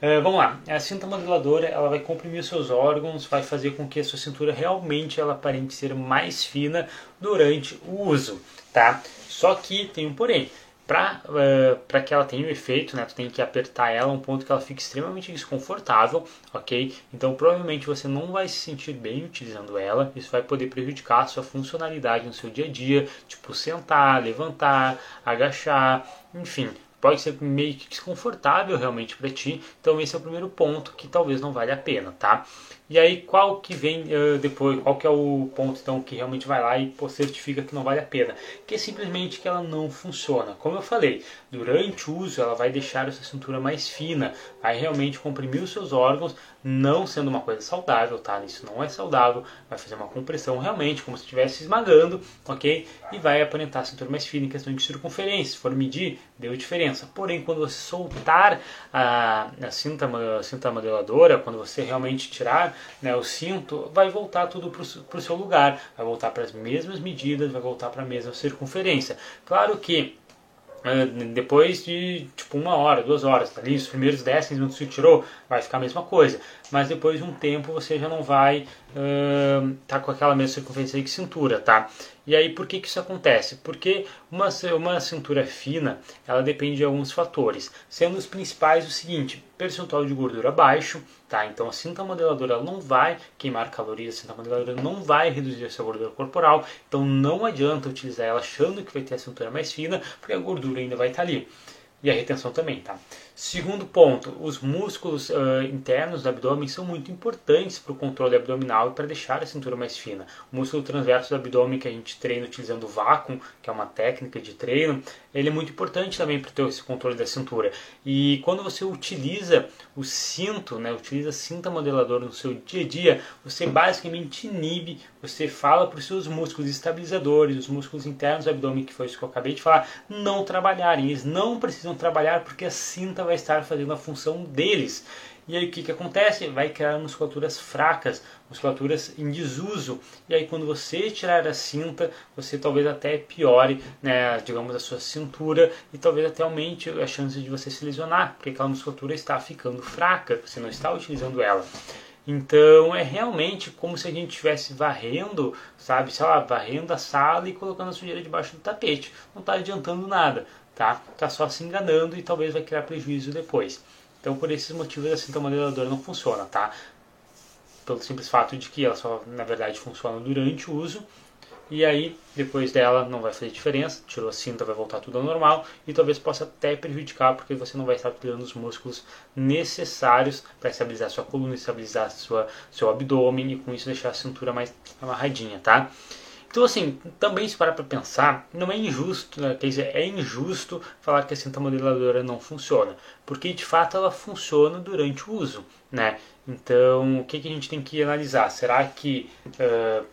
Uh, vamos lá, a cinta modeladora ela vai comprimir os seus órgãos, vai fazer com que a sua cintura realmente ela aparente ser mais fina durante o uso, tá? Só que tem um porém, para uh, eh, que ela tenha um efeito, né, tu tem que apertar ela a um ponto que ela fique extremamente desconfortável, ok? Então provavelmente você não vai se sentir bem utilizando ela, isso vai poder prejudicar a sua funcionalidade no seu dia a dia, tipo sentar, levantar, agachar, enfim, pode ser meio que desconfortável realmente para ti. Então esse é o primeiro ponto que talvez não vale a pena, tá? E aí qual que vem uh, depois, qual que é o ponto então que realmente vai lá e pô, certifica que não vale a pena? Que é simplesmente que ela não funciona. Como eu falei, durante o uso ela vai deixar essa cintura mais fina, vai realmente comprimir os seus órgãos, não sendo uma coisa saudável, tá? Isso não é saudável, vai fazer uma compressão realmente como se estivesse esmagando, ok? E vai aparentar a cintura mais fina em questão de circunferência. Se for medir, deu diferença. Porém, quando você soltar a, a cinta, a cinta modeladora, quando você realmente tirar né, o cinto, vai voltar tudo para o seu lugar, vai voltar para as mesmas medidas, vai voltar para a mesma circunferência. Claro que depois de tipo uma hora, duas horas, tá ali, os primeiros 10 minutos que tirou, vai ficar a mesma coisa. Mas depois de um tempo você já não vai uh, tá com aquela mesma circunferência de cintura, tá? E aí por que, que isso acontece? Porque uma, uma cintura fina, ela depende de alguns fatores, sendo os principais o seguinte, percentual de gordura baixo, tá? Então a cinta modeladora não vai queimar calorias, a cinta modeladora não vai reduzir a sua gordura corporal, então não adianta utilizar ela achando que vai ter a cintura mais fina, porque a gordura ainda vai estar tá ali. E a retenção também, tá? Segundo ponto, os músculos uh, internos do abdômen são muito importantes para o controle abdominal e para deixar a cintura mais fina. O músculo transverso do abdômen que a gente treina utilizando o vácuo, que é uma técnica de treino, ele é muito importante também para ter esse controle da cintura. E quando você utiliza o cinto, né, utiliza cinta modeladora no seu dia a dia, você basicamente inibe, você fala para os seus músculos estabilizadores, os músculos internos do abdômen, que foi isso que eu acabei de falar, não trabalharem. Eles não precisam trabalhar porque a cinta vai estar fazendo a função deles. E aí o que, que acontece? Vai criar musculaturas fracas, musculaturas em desuso. E aí quando você tirar a cinta, você talvez até piore, né, digamos, a sua cintura e talvez até aumente a chance de você se lesionar, porque aquela musculatura está ficando fraca, você não está utilizando ela. Então é realmente como se a gente estivesse varrendo, sabe, sei lá, varrendo a sala e colocando a sujeira debaixo do tapete. Não está adiantando nada tá? Tá só se enganando e talvez vai criar prejuízo depois. Então, por esses motivos, a cinta modeladora não funciona, tá? Pelo simples fato de que ela só, na verdade, funciona durante o uso e aí depois dela não vai fazer diferença, tirou a cinta, vai voltar tudo ao normal e talvez possa até prejudicar porque você não vai estar utilizando os músculos necessários para estabilizar sua coluna, estabilizar sua, seu abdômen e com isso deixar a cintura mais amarradinha, tá? Então, assim, também se parar para pensar, não é injusto, né? quer dizer, é injusto falar que a cinta modeladora não funciona, porque de fato ela funciona durante o uso, né? Então, o que, que a gente tem que analisar? Será que uh,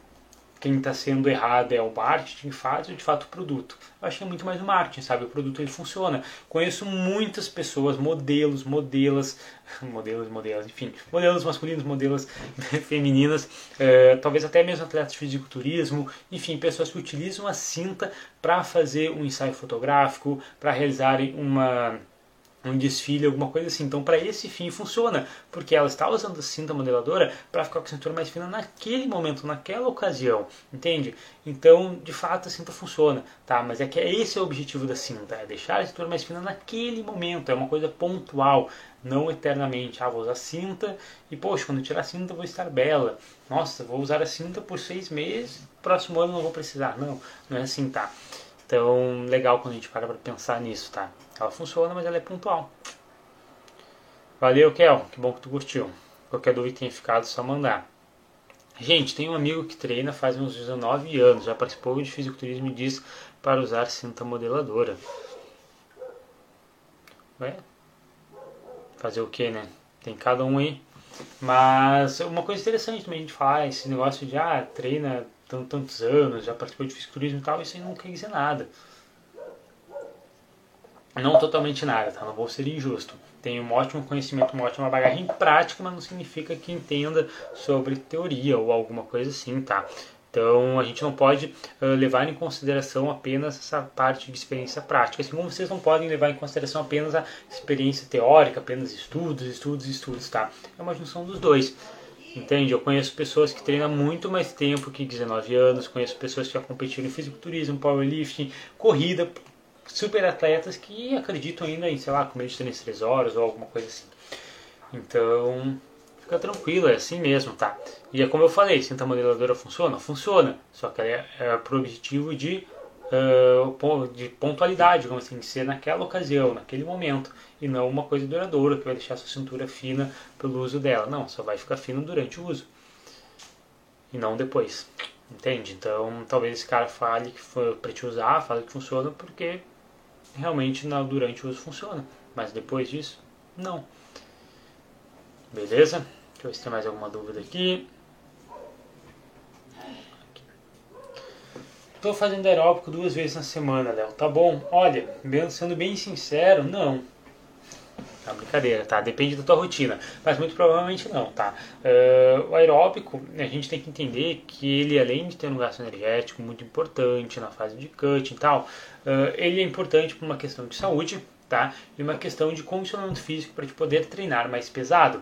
quem está sendo errado é o marketing faz de fato o produto. Eu acho que é muito mais o marketing, sabe? O produto ele funciona. Conheço muitas pessoas, modelos, modelas, modelos, modelos, enfim, modelos masculinos, modelos femininas, é, talvez até mesmo atletas de fisiculturismo, enfim, pessoas que utilizam a cinta para fazer um ensaio fotográfico, para realizarem uma um desfile, alguma coisa assim. Então, para esse fim funciona, porque ela está usando a cinta modeladora para ficar com a cintura mais fina naquele momento, naquela ocasião, entende? Então, de fato, a cinta funciona, tá? Mas é que esse é o objetivo da cinta, é deixar a cintura mais fina naquele momento, é uma coisa pontual, não eternamente. Ah, vou usar cinta e, poxa, quando tirar a cinta vou estar bela. Nossa, vou usar a cinta por seis meses, próximo ano não vou precisar. Não, não é assim, tá? Então, legal quando a gente para para pensar nisso, tá? Ela funciona, mas ela é pontual. Valeu, Kel. Que bom que tu curtiu. Qualquer dúvida que tenha ficado, só mandar. Gente, tem um amigo que treina faz uns 19 anos, já participou de fisiculturismo e diz para usar cinta modeladora. Ué? Fazer o que, né? Tem cada um aí. Mas uma coisa interessante também a gente falar, esse negócio de ah, treina tantos anos, já participou de fisiculturismo e tal, isso aí não quer dizer nada. Não totalmente nada, tá? Não vou ser injusto. Tem um ótimo conhecimento, uma ótima bagagem prática, mas não significa que entenda sobre teoria ou alguma coisa assim, tá? Então a gente não pode uh, levar em consideração apenas essa parte de experiência prática, assim como vocês não podem levar em consideração apenas a experiência teórica, apenas estudos, estudos, estudos, tá? É uma junção dos dois. Entende? Eu conheço pessoas que treinam muito mais tempo que 19 anos, conheço pessoas que já competiram em fisiculturismo, powerlifting, corrida, super atletas que acreditam ainda em, sei lá, comer de 3 3 horas ou alguma coisa assim. Então, fica tranquilo, é assim mesmo, tá? E é como eu falei, cinta modeladora funciona? Funciona, só que é, é pro objetivo de, de pontualidade, vamos assim, ser naquela ocasião, naquele momento, e não uma coisa duradoura que vai deixar sua cintura fina pelo uso dela. Não, só vai ficar fino durante o uso, e não depois. Entende? Então, talvez esse cara fale que foi para te usar, fale que funciona porque realmente na, durante o uso funciona. Mas depois disso, não. Beleza? Deixa eu ver se tem mais alguma dúvida aqui. Estou fazendo aeróbico duas vezes na semana, Léo. Tá bom? Olha, sendo bem sincero, não. Tá brincadeira, tá? Depende da tua rotina, mas muito provavelmente não, tá? Uh, o aeróbico, a gente tem que entender que ele, além de ter um gasto energético muito importante na fase de cut e tal, uh, ele é importante por uma questão de saúde, tá? E uma questão de condicionamento físico para te poder treinar mais pesado.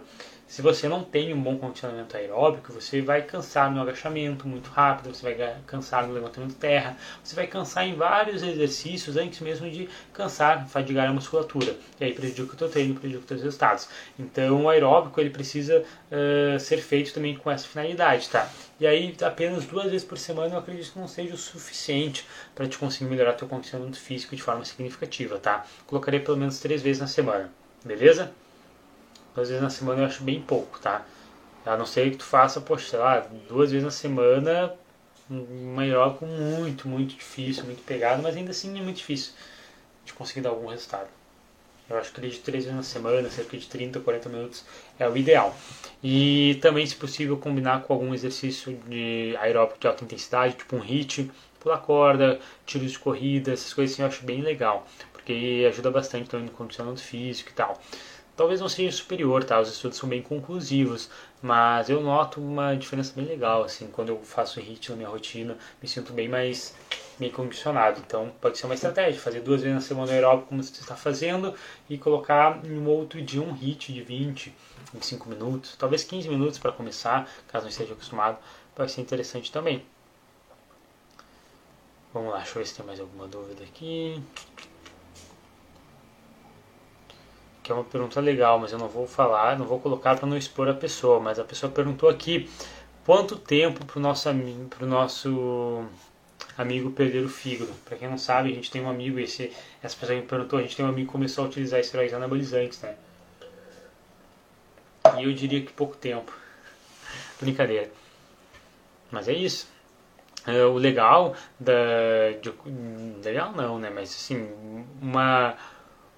Se você não tem um bom condicionamento aeróbico, você vai cansar no agachamento muito rápido, você vai cansar no levantamento terra, você vai cansar em vários exercícios antes mesmo de cansar, fadigar a musculatura. E aí prejudica o teu treino, prejudica os teus resultados. Então o aeróbico ele precisa uh, ser feito também com essa finalidade, tá? E aí apenas duas vezes por semana eu acredito que não seja o suficiente para te conseguir melhorar teu condicionamento físico de forma significativa, tá? Colocaria pelo menos três vezes na semana, beleza? Duas vezes na semana eu acho bem pouco, tá? A não ser que tu faça, poxa, sei lá, duas vezes na semana, maior com muito, muito difícil, muito pegado, mas ainda assim é muito difícil de conseguir dar algum resultado. Eu acho que de três vezes na semana, cerca de 30, 40 minutos é o ideal. E também, se possível, combinar com algum exercício de aeróbico de alta intensidade, tipo um HIIT, pular corda, tiros de corrida, essas coisas assim eu acho bem legal, porque ajuda bastante também no condicionamento físico e tal. Talvez não seja superior, tá? Os estudos são bem conclusivos, mas eu noto uma diferença bem legal, assim, quando eu faço HIIT na minha rotina, me sinto bem mais bem condicionado. Então, pode ser uma estratégia, fazer duas vezes na semana aeróbico como você está fazendo e colocar em um outro dia um HIIT de 20, 25 minutos, talvez 15 minutos para começar, caso não esteja acostumado, pode ser interessante também. Vamos lá, deixa eu ver se tem mais alguma dúvida aqui que é uma pergunta legal, mas eu não vou falar, não vou colocar para não expor a pessoa, mas a pessoa perguntou aqui quanto tempo para o nosso, pro nosso amigo perder o fígado. Para quem não sabe, a gente tem um amigo, esse, essa pessoa me perguntou, a gente tem um amigo que começou a utilizar esteroides anabolizantes, né? E eu diria que pouco tempo. Brincadeira. Mas é isso. É, o legal da. De, legal não, né? Mas assim, uma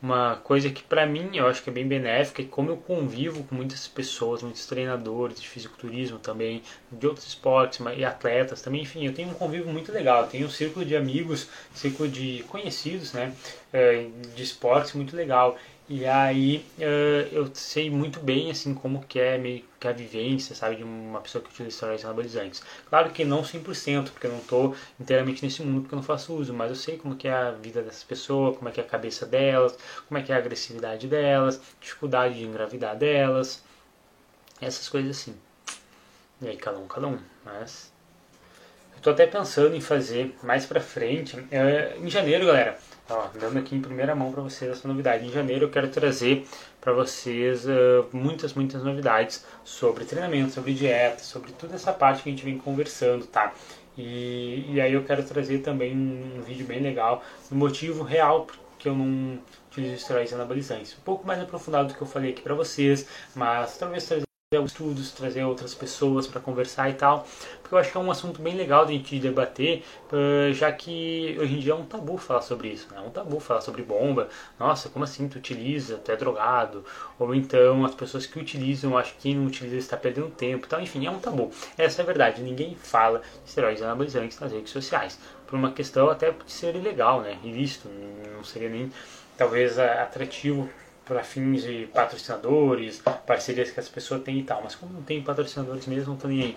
uma coisa que para mim eu acho que é bem benéfica e como eu convivo com muitas pessoas, muitos treinadores de fisiculturismo também, de outros esportes e atletas também, enfim, eu tenho um convívio muito legal, eu tenho um círculo de amigos, círculo de conhecidos, né, eh, de esportes muito legal. E aí uh, eu sei muito bem assim como que é meio que a vivência, sabe, de uma pessoa que utiliza esteroides anabolizantes. Claro que não 100%, porque eu não estou inteiramente nesse mundo porque eu não faço uso, mas eu sei como que é a vida dessas pessoas, como é que é a cabeça delas, como é que é a agressividade delas, dificuldade de engravidar delas, essas coisas assim. E aí cada um, cada um, mas... Eu tô até pensando em fazer mais pra frente, uh, em janeiro, galera, Ó, dando aqui em primeira mão para vocês essa novidade. Em janeiro eu quero trazer para vocês uh, muitas, muitas novidades sobre treinamento, sobre dieta, sobre toda essa parte que a gente vem conversando, tá? E, e aí eu quero trazer também um, um vídeo bem legal do motivo real que eu não utilizo esteroides anabolizantes. Um pouco mais aprofundado do que eu falei aqui para vocês, mas talvez trazer estudos, trazer outras pessoas para conversar e tal, porque eu acho que é um assunto bem legal de a gente debater, já que hoje em dia é um tabu falar sobre isso, né? é um tabu falar sobre bomba, nossa, como assim tu utiliza, tu é drogado, ou então as pessoas que utilizam, acho que quem não utiliza está perdendo tempo, então enfim, é um tabu, essa é a verdade, ninguém fala de esteroides anabolizantes nas redes sociais, por uma questão até de ser ilegal, né, ilícito, não seria nem talvez atrativo para fins de patrocinadores, parcerias que as pessoas têm e tal. Mas como não tem patrocinadores mesmo, não tô nem aí.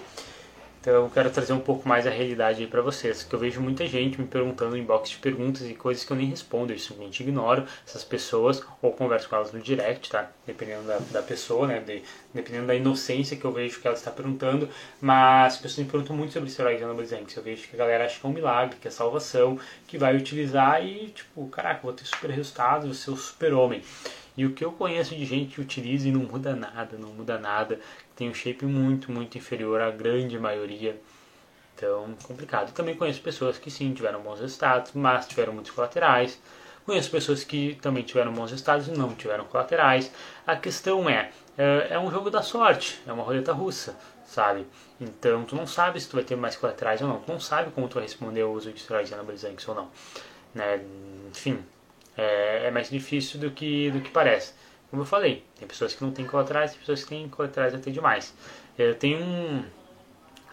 Então eu quero trazer um pouco mais a realidade aí para vocês, que eu vejo muita gente me perguntando em box de perguntas e coisas que eu nem respondo, eu simplesmente ignoro essas pessoas ou converso com elas no direct, tá? Dependendo da, da pessoa, né? De, dependendo da inocência que eu vejo que ela está perguntando, mas as pessoas me perguntam muito sobre esteroides anabolizantes, eu vejo que a galera acha que é um milagre, que é salvação, que vai utilizar e tipo, caraca, vou ter super resultados, vou ser o super homem. E o que eu conheço de gente que utiliza e não muda nada, não muda nada, tem um shape muito, muito inferior à grande maioria. Então, complicado. Também conheço pessoas que sim, tiveram bons resultados, mas tiveram muitos colaterais. Conheço pessoas que também tiveram bons resultados e não tiveram colaterais. A questão é, é, é um jogo da sorte, é uma roleta russa, sabe? Então, tu não sabe se tu vai ter mais colaterais ou não. Tu não sabe como tu vai responder ao uso de esteroides anabolizantes ou não. Né? Enfim, é, é, mais difícil do que, do que parece. Como eu falei, tem pessoas que não têm colaterais, tem pessoas que têm colaterais até demais. Eu tenho um,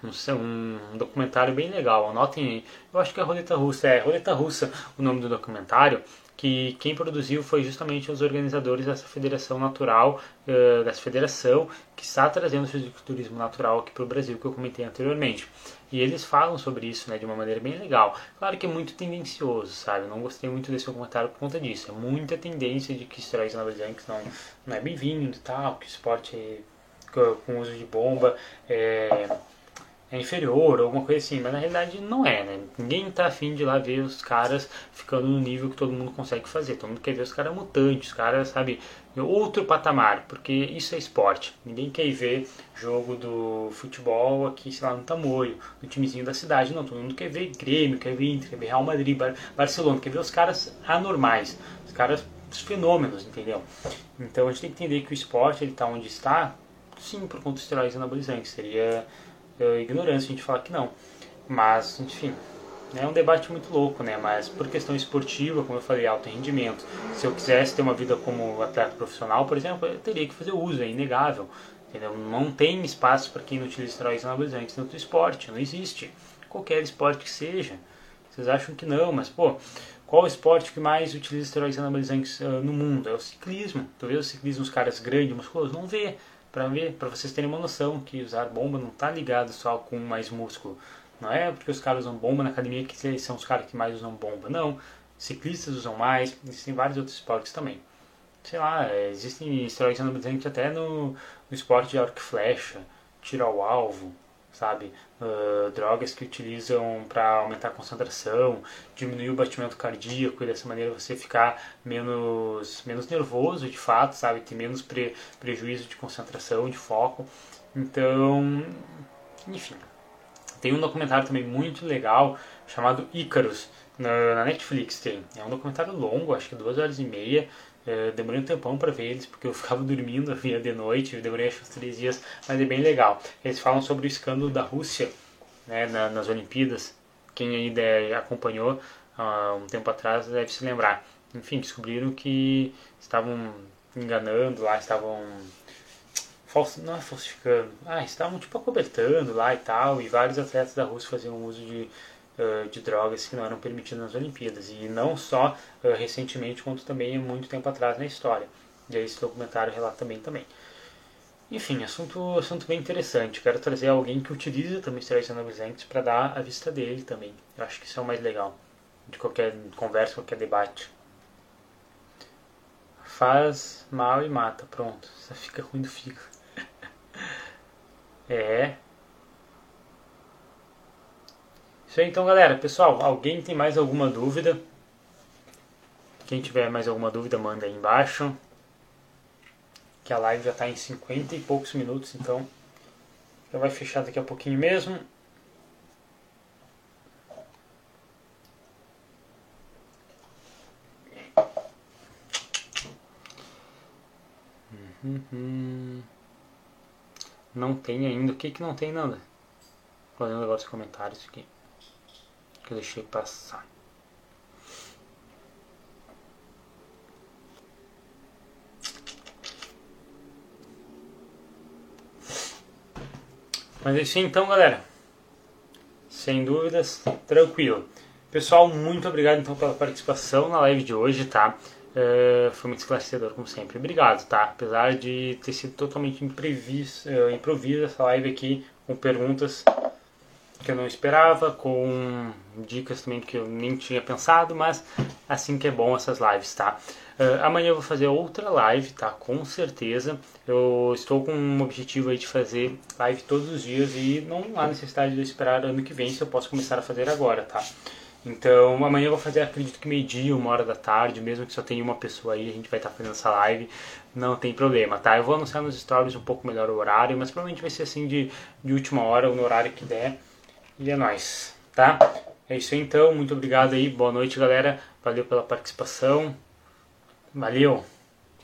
um, um documentário bem legal, anotem aí. Eu acho que é Roleta Russa, é Roleta Russa o nome do documentário que quem produziu foi justamente os organizadores dessa federação natural, uh, dessa federação que está trazendo o fisiculturismo natural aqui para o Brasil, que eu comentei anteriormente. E eles falam sobre isso né, de uma maneira bem legal. Claro que é muito tendencioso, sabe? Eu não gostei muito desse comentário por conta disso. É muita tendência de que esteroides anabolizantes não, não é bem-vindo e tal, que o esporte é, com uso de bomba é é inferior ou alguma coisa assim, mas na realidade não é, né? Ninguém tá afim de ir lá ver os caras ficando no nível que todo mundo consegue fazer. Todo mundo quer ver os caras mutantes, os caras, sabe, outro patamar, porque isso é esporte. Ninguém quer ver jogo do futebol aqui, sei lá, no Tamoio, no timezinho da cidade, não. Todo mundo quer ver Grêmio, quer ver Inter, quer ver Real Madrid, Barcelona, quer ver os caras anormais, os caras, os fenômenos, entendeu? Então a gente tem que entender que o esporte, ele tá onde está, sim, por conta dos esteroides anabolizantes. Seria é, ignorância a gente falar que não. Mas, enfim, é um debate muito louco, né? Mas por questão esportiva, como eu falei, alto rendimento. Se eu quisesse ter uma vida como atleta profissional, por exemplo, eu teria que fazer uso, é inegável. Entendeu? Não tem espaço para quem não utiliza esteroides anabolizantes no outro esporte, não existe. Qualquer esporte que seja. Vocês acham que não, mas pô, qual o esporte que mais utiliza esteroides anabolizantes uh, no mundo? É o ciclismo. Tu vê o ciclismo, os caras grandes, musculosos? Não vê para ver, para vocês terem uma noção que usar bomba não está ligado só com mais músculo. Não é porque os caras usam bomba na academia que eles são os caras que mais usam bomba. Não. Ciclistas usam mais, existem vários outros esportes também. Sei lá, é, existem esteroides anabolizantes até no, no esporte de arco e flecha, tiro ao alvo, sabe? Uh, drogas que utilizam para aumentar a concentração, diminuir o batimento cardíaco e dessa maneira você ficar menos, menos nervoso de fato, sabe? Ter menos pre, prejuízo de concentração, de foco. Então, enfim. Tem um documentário também muito legal chamado Icarus, na, na Netflix tem. É um documentário longo, acho que duas horas e meia, é, demorei um tempão para ver eles, porque eu ficava dormindo, via de noite, eu demorei acho uns três dias, mas é bem legal. Eles falam sobre o escândalo da Rússia né, na, nas Olimpíadas. Quem ainda acompanhou uh, um tempo atrás deve se lembrar. enfim, descobriram que estavam enganando lá, estavam não é falsificando, ah, estavam tipo acobertando lá e tal, e vários atletas da Rússia faziam uso de, de drogas que não eram permitidas nas Olimpíadas, e não só uh, recentemente, quanto também muito tempo atrás na história. E aí esse documentário relata também também. Enfim, assunto, assunto bem interessante. Quero trazer alguém que utiliza também esteroides anabolizantes para dar a vista dele também. Eu acho que isso é o mais legal de qualquer conversa, qualquer debate. Faz mal e mata, pronto. Só fica ruim do fígado. é. Isso aí então, galera. Pessoal, alguém tem mais alguma dúvida? Quem tiver mais alguma dúvida, manda aí embaixo que a live já está em 50 e poucos minutos, então já vai fechar daqui a pouquinho mesmo. Uhum. Não tem ainda. O que que não tem? Vou ler um negócio de comentários aqui. Que eu deixei passar. Mas é isso então, galera. Sem dúvidas, tranquilo. Pessoal, muito obrigado então pela participação na live de hoje, tá? Uh, foi muito esclarecedor, como sempre. Obrigado, tá? Apesar de ter sido totalmente uh, improviso essa live aqui, com perguntas que eu não esperava, com dicas também que eu nem tinha pensado, mas assim que é bom essas lives, tá? Uh, amanhã eu vou fazer outra live, tá? Com certeza. Eu estou com um objetivo aí de fazer live todos os dias e não há necessidade de eu esperar ano que vem se eu posso começar a fazer agora, tá? Então amanhã eu vou fazer, acredito que meio-dia, uma hora da tarde, mesmo que só tenha uma pessoa aí, a gente vai estar fazendo essa live, não tem problema, tá? Eu vou anunciar nos stories um pouco melhor o horário, mas provavelmente vai ser assim de, de última hora, ou no horário que der. E é nóis, tá? É isso então, muito obrigado aí, boa noite galera, valeu pela participação. Valeu!